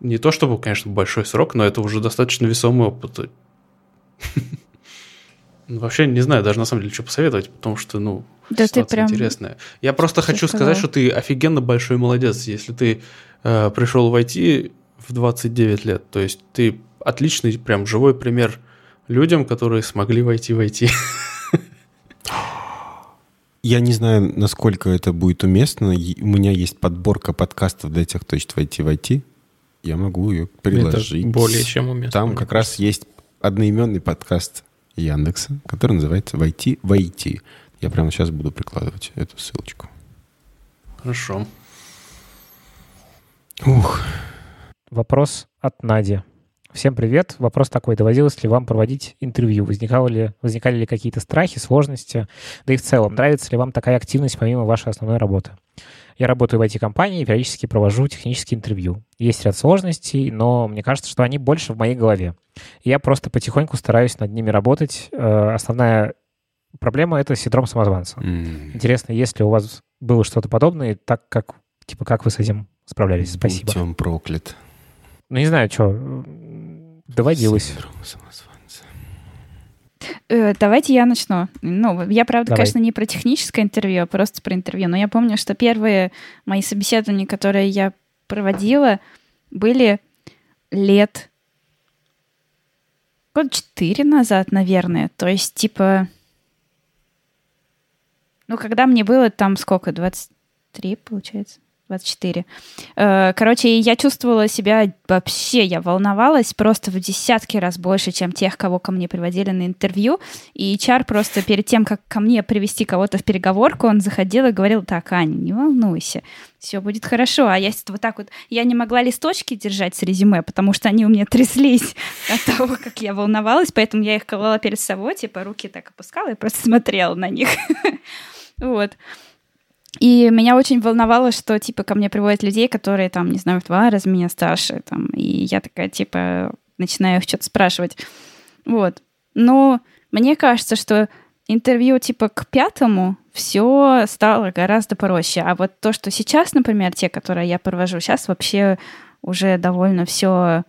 не то чтобы, конечно, большой срок, но это уже достаточно весомый опыт. Ну, вообще не знаю даже на самом деле, что посоветовать, потому что, ну, да ты прям интересная. Я просто хочу сказал. сказать, что ты офигенно большой молодец, если ты э, пришел в IT в 29 лет. То есть ты отличный, прям живой пример людям, которые смогли войти в IT. Я не знаю, насколько это будет уместно. У меня есть подборка подкастов для тех, кто хочет войти в IT. Я могу ее приложить. Это более чем уместно. Там как раз есть одноименный подкаст Яндекса, который называется «Войти в IT». Я прямо сейчас буду прикладывать эту ссылочку. Хорошо. Ух. Вопрос от Нади. Всем привет. Вопрос такой. Доводилось ли вам проводить интервью? Возникало ли, возникали ли какие-то страхи, сложности? Да и в целом, нравится ли вам такая активность помимо вашей основной работы? Я работаю в IT-компании и периодически провожу технические интервью. Есть ряд сложностей, но мне кажется, что они больше в моей голове. Я просто потихоньку стараюсь над ними работать. Э, основная проблема — это синдром самозванца. Mm. Интересно, если у вас было что-то подобное, так как, типа, как вы с этим справлялись? Спасибо. Будь он проклят. Ну, не знаю, что, доводилось. Э, давайте я начну. Ну, я, правда, Давай. конечно, не про техническое интервью, а просто про интервью. Но я помню, что первые мои собеседования, которые я проводила, были лет год четыре назад, наверное. То есть, типа... Ну, когда мне было там сколько? 23, получается? 24. Э, короче, я чувствовала себя вообще, я волновалась просто в десятки раз больше, чем тех, кого ко мне приводили на интервью. И HR просто перед тем, как ко мне привести кого-то в переговорку, он заходил и говорил, так, Аня, не волнуйся, все будет хорошо. А я вот так вот, я не могла листочки держать с резюме, потому что они у меня тряслись от того, как я волновалась, поэтому я их клала перед собой, типа руки так опускала и просто смотрела на них. Вот. И меня очень волновало, что, типа, ко мне приводят людей, которые, там, не знаю, в два раза меня старше, там, и я такая, типа, начинаю их что-то спрашивать. Вот. Но мне кажется, что интервью, типа, к пятому все стало гораздо проще. А вот то, что сейчас, например, те, которые я провожу, сейчас вообще уже довольно все,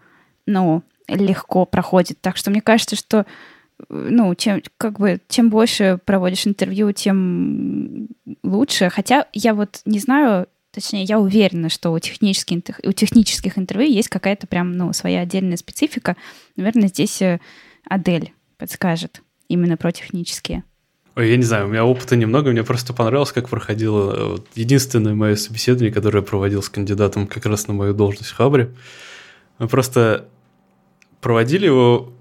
ну, легко проходит. Так что мне кажется, что ну, чем, как бы, чем больше проводишь интервью, тем лучше. Хотя я вот не знаю, точнее, я уверена, что у технических, у технических интервью есть какая-то прям, ну, своя отдельная специфика. Наверное, здесь э, Адель подскажет именно про технические. Ой, я не знаю, у меня опыта немного, мне просто понравилось, как проходило э, единственное мое собеседование, которое я проводил с кандидатом как раз на мою должность в Хабре. Просто проводили его,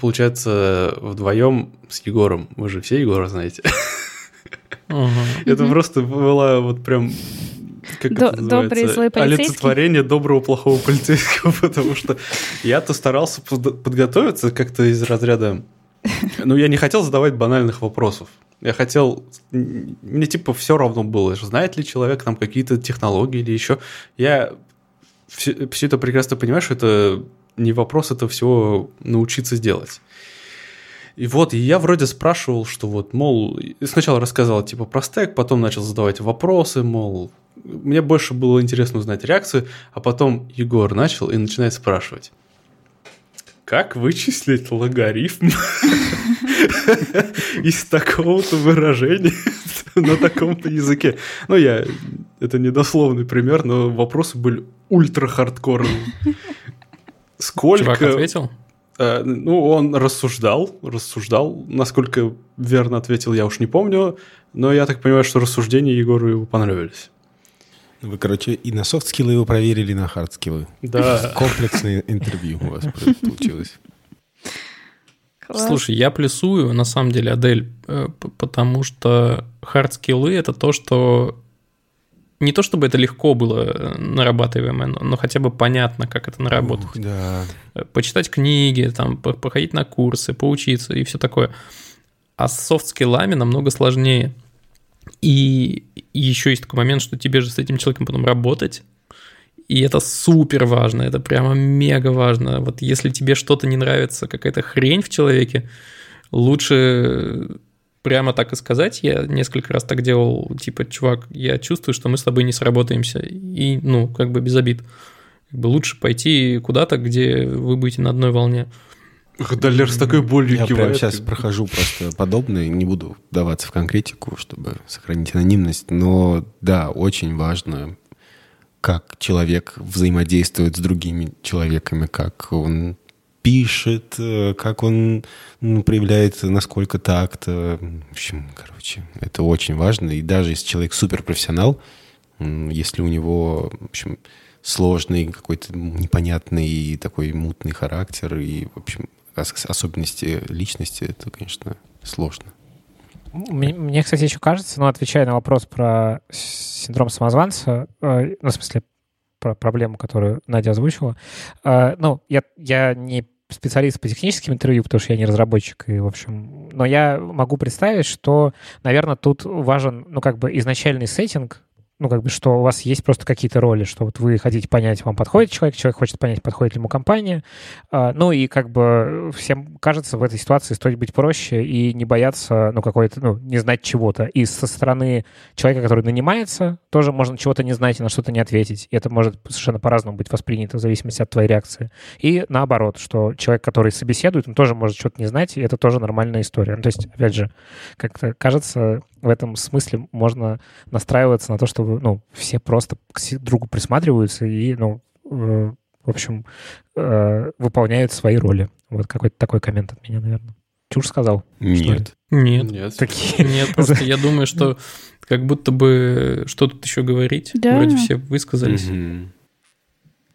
получается, вдвоем с Егором. Вы же все Егора знаете. Это просто было вот прям как До, это добрый злой полицейский. Олицетворение доброго плохого полицейского, потому что я-то старался подготовиться как-то из разряда ну, я не хотел задавать банальных вопросов. Я хотел... Мне типа все равно было, знает ли человек там какие-то технологии или еще. Я все, все это прекрасно понимаю, что это не вопрос, это всего научиться сделать. И вот, и я вроде спрашивал, что вот, мол, сначала рассказал типа про стек, потом начал задавать вопросы, мол, мне больше было интересно узнать реакцию, а потом Егор начал и начинает спрашивать. Как вычислить логарифм из такого-то выражения на таком-то языке? Ну, я... Это недословный пример, но вопросы были ультра-хардкорные. Сколько... Чувак ответил? Э, ну, он рассуждал, рассуждал. Насколько верно ответил, я уж не помню. Но я так понимаю, что рассуждения Егору его понравились. Вы, короче, и на софт-скиллы его проверили, и на хард-скиллы. Да. Комплексное интервью у вас получилось. Класс. Слушай, я плюсую, на самом деле, Адель, э, потому что хард-скиллы — это то, что... Не то, чтобы это легко было э, нарабатываемое, но хотя бы понятно, как это наработать. Ух, да. Э, почитать книги, там, походить на курсы, поучиться и все такое. А с софт-скиллами намного сложнее. И еще есть такой момент, что тебе же с этим человеком потом работать. И это супер важно, это прямо мега важно. Вот если тебе что-то не нравится, какая-то хрень в человеке, лучше прямо так и сказать. Я несколько раз так делал, типа, чувак, я чувствую, что мы с тобой не сработаемся. И, ну, как бы без обид. Как бы лучше пойти куда-то, где вы будете на одной волне. Далер с такой болью Я кивает. прямо сейчас прохожу просто подобное, не буду вдаваться в конкретику, чтобы сохранить анонимность, но да, очень важно, как человек взаимодействует с другими человеками, как он пишет, э, как он ну, проявляет насколько так В общем, короче, это очень важно. И даже если человек суперпрофессионал, если у него, в общем, сложный, какой-то непонятный такой мутный характер, и, в общем, особенности личности, это, конечно, сложно. Мне, мне, кстати, еще кажется, ну, отвечая на вопрос про синдром самозванца, э, ну, в смысле, про проблему, которую Надя озвучила, э, ну, я, я не специалист по техническим интервью, потому что я не разработчик, и, в общем, но я могу представить, что, наверное, тут важен, ну, как бы изначальный сеттинг, ну, как бы, что у вас есть просто какие-то роли, что вот вы хотите понять, вам подходит человек, человек хочет понять, подходит ли ему компания. А, ну, и как бы всем кажется, в этой ситуации стоит быть проще и не бояться, ну, какой-то, ну, не знать чего-то. И со стороны человека, который нанимается, тоже можно чего-то не знать и на что-то не ответить. И это может совершенно по-разному быть воспринято в зависимости от твоей реакции. И наоборот, что человек, который собеседует, он тоже может что-то не знать, и это тоже нормальная история. Ну, то есть, опять же, как-то кажется, в этом смысле можно настраиваться на то, чтобы ну, все просто к другу присматриваются и, ну, э, в общем, э, выполняют свои роли. Вот какой-то такой коммент от меня, наверное. Чушь сказал? Нет. Нет. Нет. Такие... Нет, просто я думаю, что как будто бы что тут еще говорить. Да. Вроде все высказались.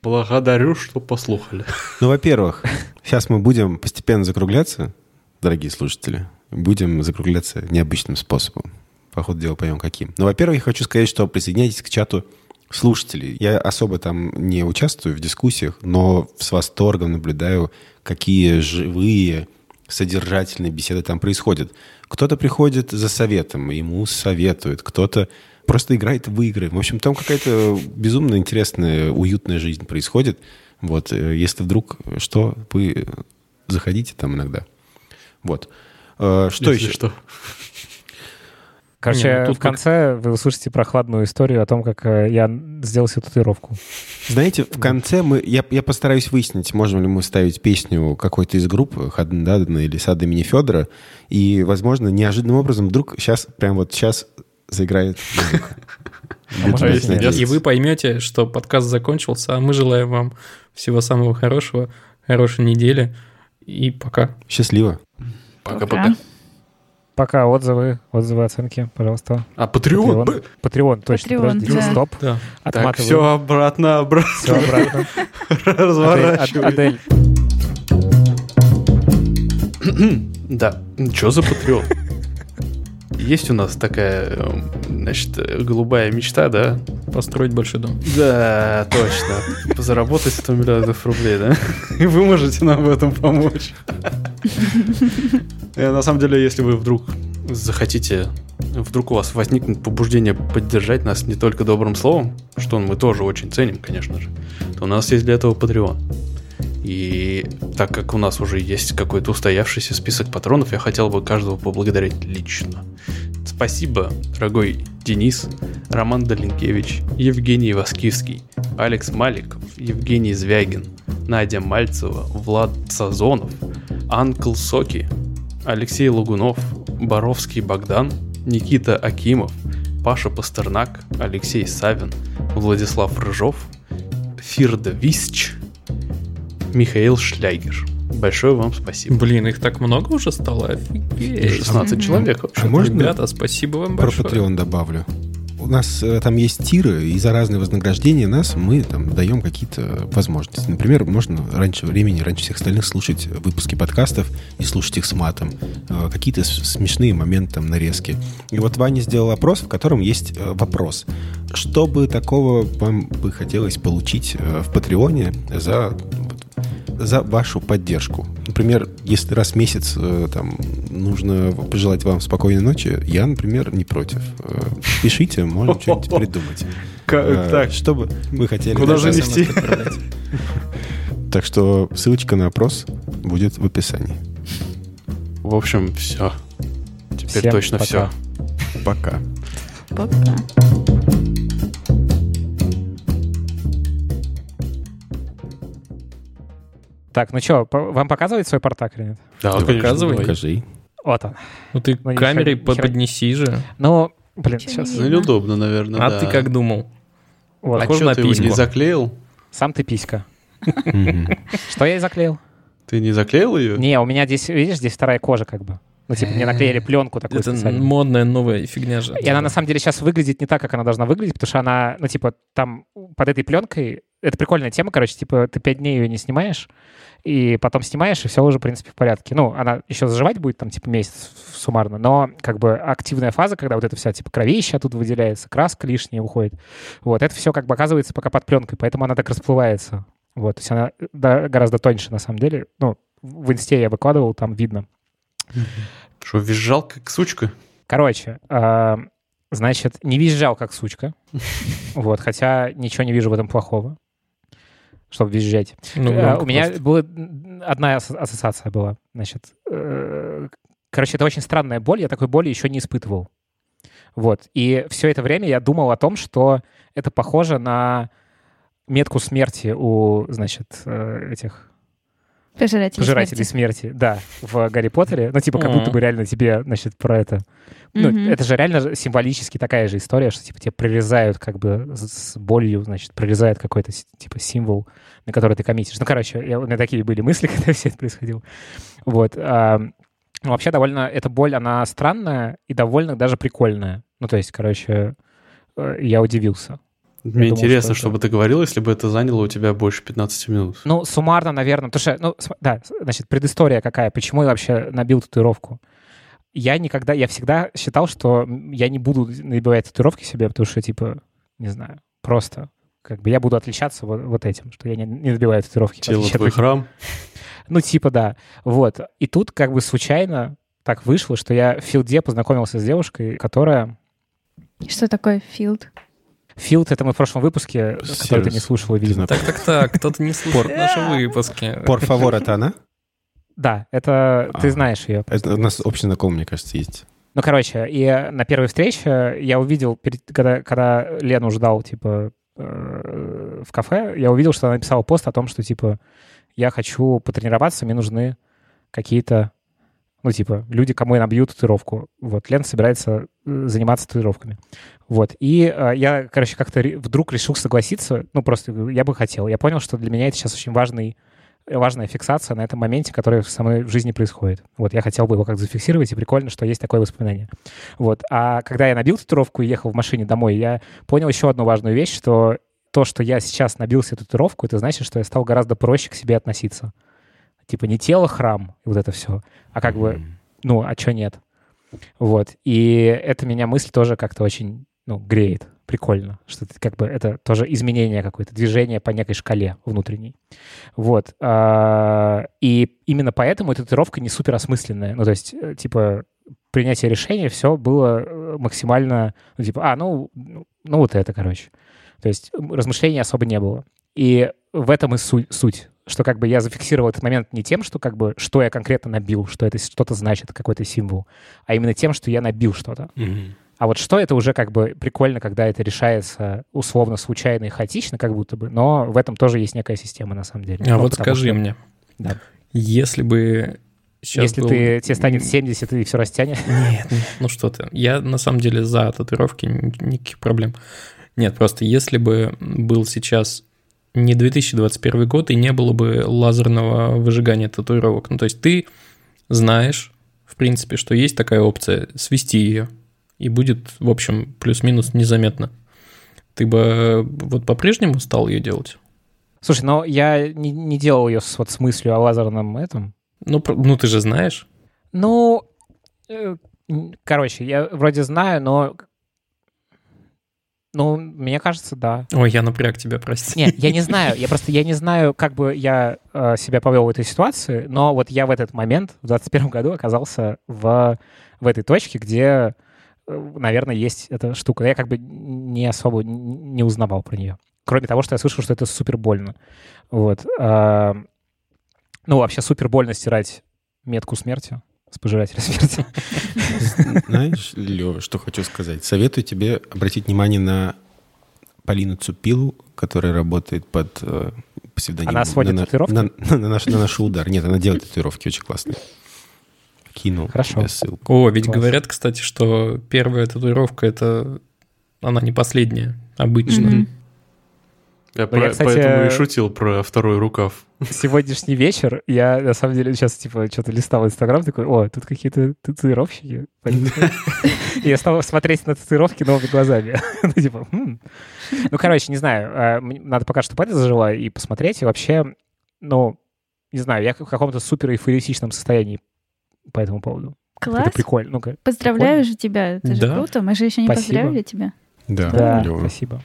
Благодарю, что послухали. Ну, во-первых, сейчас мы будем постепенно закругляться, дорогие слушатели будем закругляться необычным способом. По ходу дела поймем каким. Но, во-первых, я хочу сказать, что присоединяйтесь к чату слушателей. Я особо там не участвую в дискуссиях, но с восторгом наблюдаю, какие живые, содержательные беседы там происходят. Кто-то приходит за советом, ему советуют, кто-то просто играет в игры. В общем, там какая-то безумно интересная, уютная жизнь происходит. Вот, э, если вдруг что, вы заходите там иногда. Вот. Э, что Если еще? Что. Короче, Не, ну, тут в конце как... вы услышите прохладную историю о том, как э, я сделал себе татуировку. Знаете, в конце мы, я, я постараюсь выяснить, можем ли мы ставить песню какой-то из групп Хаддена или Сада имени Федора, и, возможно, неожиданным образом вдруг сейчас, прям вот сейчас заиграет. А и вы поймете, что подкаст закончился, а мы желаем вам всего самого хорошего, хорошей недели и пока. Счастливо. Пока-пока. Пока отзывы, отзывы, оценки, пожалуйста. А Patreon? Patreon, Patreon точно, Patreon, подожди, да. стоп. Да. Так, все обратно, обратно. Все обратно. Разворачивай. Ад- Адель, Да, что за Patreon? Есть у нас такая, эм, значит, голубая мечта, да? Построить большой дом. Да, точно. Заработать 100 миллиардов рублей, да? И вы можете нам в этом помочь. Э, На самом деле, если вы вдруг захотите, вдруг у вас возникнет побуждение поддержать нас не только добрым словом, что мы тоже очень ценим, конечно же, то у нас есть для этого Patreon. И так как у нас уже есть какой-то устоявшийся список патронов, я хотел бы каждого поблагодарить лично. Спасибо, дорогой Денис, Роман Долинкевич, Евгений Васкивский, Алекс Маликов, Евгений Звягин, Надя Мальцева, Влад Сазонов, Анкл Соки, Алексей Лугунов, Боровский Богдан, Никита Акимов, Паша Пастернак, Алексей Савин, Владислав Рыжов, Фирда Висч, Михаил Шлягер. Большое вам спасибо. Блин, их так много уже стало? Офигеть. 16 человек вообще. А можно Ребята, спасибо вам про большое. Patreon добавлю? У нас э, там есть тиры, и за разные вознаграждения нас мы там даем какие-то возможности. Например, можно раньше времени, раньше всех остальных слушать выпуски подкастов и слушать их с матом. Э, Какие-то смешные моменты, там, нарезки. И вот Ваня сделал опрос, в котором есть э, вопрос. Что бы такого вам бы хотелось получить в Патреоне за за вашу поддержку. Например, если раз в месяц э, там нужно пожелать вам спокойной ночи, я, например, не против. Э, Пишите, можем что-нибудь придумать. Э, Так, что бы вы хотели... Куда же Да, нести? Так что ссылочка на опрос будет в описании. в общем, все. Теперь Всем точно пока. все. Пока. Пока. Так, ну что, вам показывать свой портак или нет? Да, конечно, показывай. Покажи. Вот он. Ну ты Ну, камерой хера. поднеси же. Ну, блин, Чё сейчас. Ну, неудобно, наверное, А да. ты как думал? Вот, А Похоже что на ты его не заклеил? сам ты писька. Что я и заклеил? Ты не заклеил ее? Не, у меня здесь, видишь, здесь вторая кожа как бы. Ну, типа, мне наклеили пленку такую Это специальную. модная новая фигня же. И она на самом деле сейчас выглядит не так, как она должна выглядеть, потому что она, ну, типа, там под этой пленкой... Это прикольная тема, короче, типа, ты пять дней ее не снимаешь, и потом снимаешь, и все уже, в принципе, в порядке. Ну, она еще заживать будет, там, типа, месяц суммарно, но, как бы, активная фаза, когда вот эта вся, типа, кровища оттуда выделяется, краска лишняя уходит, вот, это все, как бы, оказывается пока под пленкой, поэтому она так расплывается. Вот, то есть она да, гораздо тоньше, на самом деле. Ну, в инсте я выкладывал, там видно. Что, визжал как сучка? Короче, а, значит, не визжал как сучка. Вот, хотя ничего не вижу в этом плохого, чтобы визжать. Ну, громко У меня просто. была одна ас- ассоциация была. Значит, э, короче, это очень странная боль. Я такой боли еще не испытывал. Вот. И все это время я думал о том, что это похоже на метку смерти у, значит, э, этих Пожиратели Пожиратели смерти. смерти. Да, в Гарри Поттере. Ну, типа, как будто бы реально тебе, значит, про это... Ну, Мгм. это же реально символически такая же история, что, типа, тебе прорезают как бы с болью, значит, прорезают какой-то, типа, символ, на который ты коммитишь. Ну, короче, я- у меня такие были мысли, когда все это происходило. Вот. а, ну, вообще довольно... Эта боль, она странная и довольно даже прикольная. Ну, то есть, короче, э, я удивился. Мне думал, интересно, что что бы ты говорил, если бы это заняло у тебя больше 15 минут. Ну, суммарно, наверное, потому что, ну, да, значит, предыстория какая, почему я вообще набил татуировку. Я никогда, я всегда считал, что я не буду набивать татуировки себе, потому что, типа, не знаю, просто как бы я буду отличаться вот, вот этим, что я не, не набиваю татуировки. Тело твой храм. Ну, типа, да. Вот. И тут как бы случайно так вышло, что я в филде познакомился с девушкой, которая... Что такое филд? Филд — это мы в прошлом выпуске, который ты не слушал и видел. Так, так, так, кто-то не слушает наши выпуски. Por favor, это она? Да, это... Ты А. знаешь ее. Это у нас общий знакомый, мне кажется, есть. Ну, короче, и на первой встрече я увидел, перед- когда, когда Лену ждал, типа, э, в кафе, я увидел, что она написала пост о том, что, типа, я хочу потренироваться, мне нужны какие-то, ну, типа, люди, кому я набью татуировку. Вот, Лена собирается э, заниматься татуировками. Вот, и э, я, короче, как-то вдруг решил согласиться, ну, просто говорю, я бы хотел. Я понял, что для меня это сейчас очень важный важная фиксация на этом моменте, который со мной в жизни происходит. Вот я хотел бы его как-то зафиксировать, и прикольно, что есть такое воспоминание. Вот. А когда я набил татуировку и ехал в машине домой, я понял еще одну важную вещь, что то, что я сейчас набил себе татуировку, это значит, что я стал гораздо проще к себе относиться. Типа не тело храм и вот это все, а как бы, ну, а что нет? Вот. И это меня мысль тоже как-то очень, ну, греет. Прикольно, что это как бы это тоже изменение какое-то, движение по некой шкале внутренней. Вот. А, и именно поэтому эта татуировка не супер осмысленная. Ну, то есть, э, типа, принятие решения, все было э, максимально, ну, типа, а, ну, ну, ну вот это, короче. То есть размышлений особо не было. И в этом и суть, суть, что как бы я зафиксировал этот момент не тем, что как бы, что я конкретно набил, что это что-то значит, какой-то символ, а именно тем, что я набил что-то. Mm-hmm. А вот что это уже как бы прикольно, когда это решается условно случайно и хаотично, как будто бы, но в этом тоже есть некая система на самом деле. А ну, вот скажи что... мне, да. если бы Сейчас Если был... ты, тебе станет 70 и все растянет. Нет, нет, ну что ты. Я на самом деле за татуировки, никаких проблем. Нет, просто если бы был сейчас не 2021 год и не было бы лазерного выжигания татуировок, ну то есть ты знаешь, в принципе, что есть такая опция, свести ее, и будет, в общем, плюс-минус незаметно. Ты бы вот по-прежнему стал ее делать? Слушай, но я не, не делал ее с, вот с мыслью о лазерном этом. Ну, ну ты же знаешь. Ну, э, короче, я вроде знаю, но ну, мне кажется, да. Ой, я напряг тебя, прости. Нет, я не знаю. Я просто я не знаю, как бы я э, себя повел в этой ситуации, но вот я в этот момент, в 2021 году, оказался в, в этой точке, где, э, наверное, есть эта штука. Я как бы не особо не узнавал про нее. Кроме того, что я слышал, что это супер больно. Вот. Э, ну, вообще супер больно стирать метку смерти с пожирателя смерти. Знаешь, Лева, что хочу сказать? Советую тебе обратить внимание на Полину Цупилу, которая работает под э, псевдонимом. Она сводит на, татуировки? На, на, на, наш, на наш удар. Нет, она делает татуировки очень классные. Кинул Хорошо. ссылку. О, ведь Класс. говорят, кстати, что первая татуировка это она не последняя, обычно. Mm-hmm. Я, про, я кстати, поэтому и шутил про второй рукав. Сегодняшний вечер я, на самом деле, сейчас, типа, что-то листал Инстаграм, такой, о, тут какие-то татуировщики. Я стал смотреть на татуировки новыми глазами. Ну, типа, «Хм». ну, короче, не знаю, а, надо пока что память зажила и посмотреть, и вообще, ну, не знаю, я в каком-то супер эйфористичном состоянии по этому поводу. Класс. Это прикольно. Поздравляю же тебя, это же круто, мы же еще не поздравили тебя. Да, спасибо.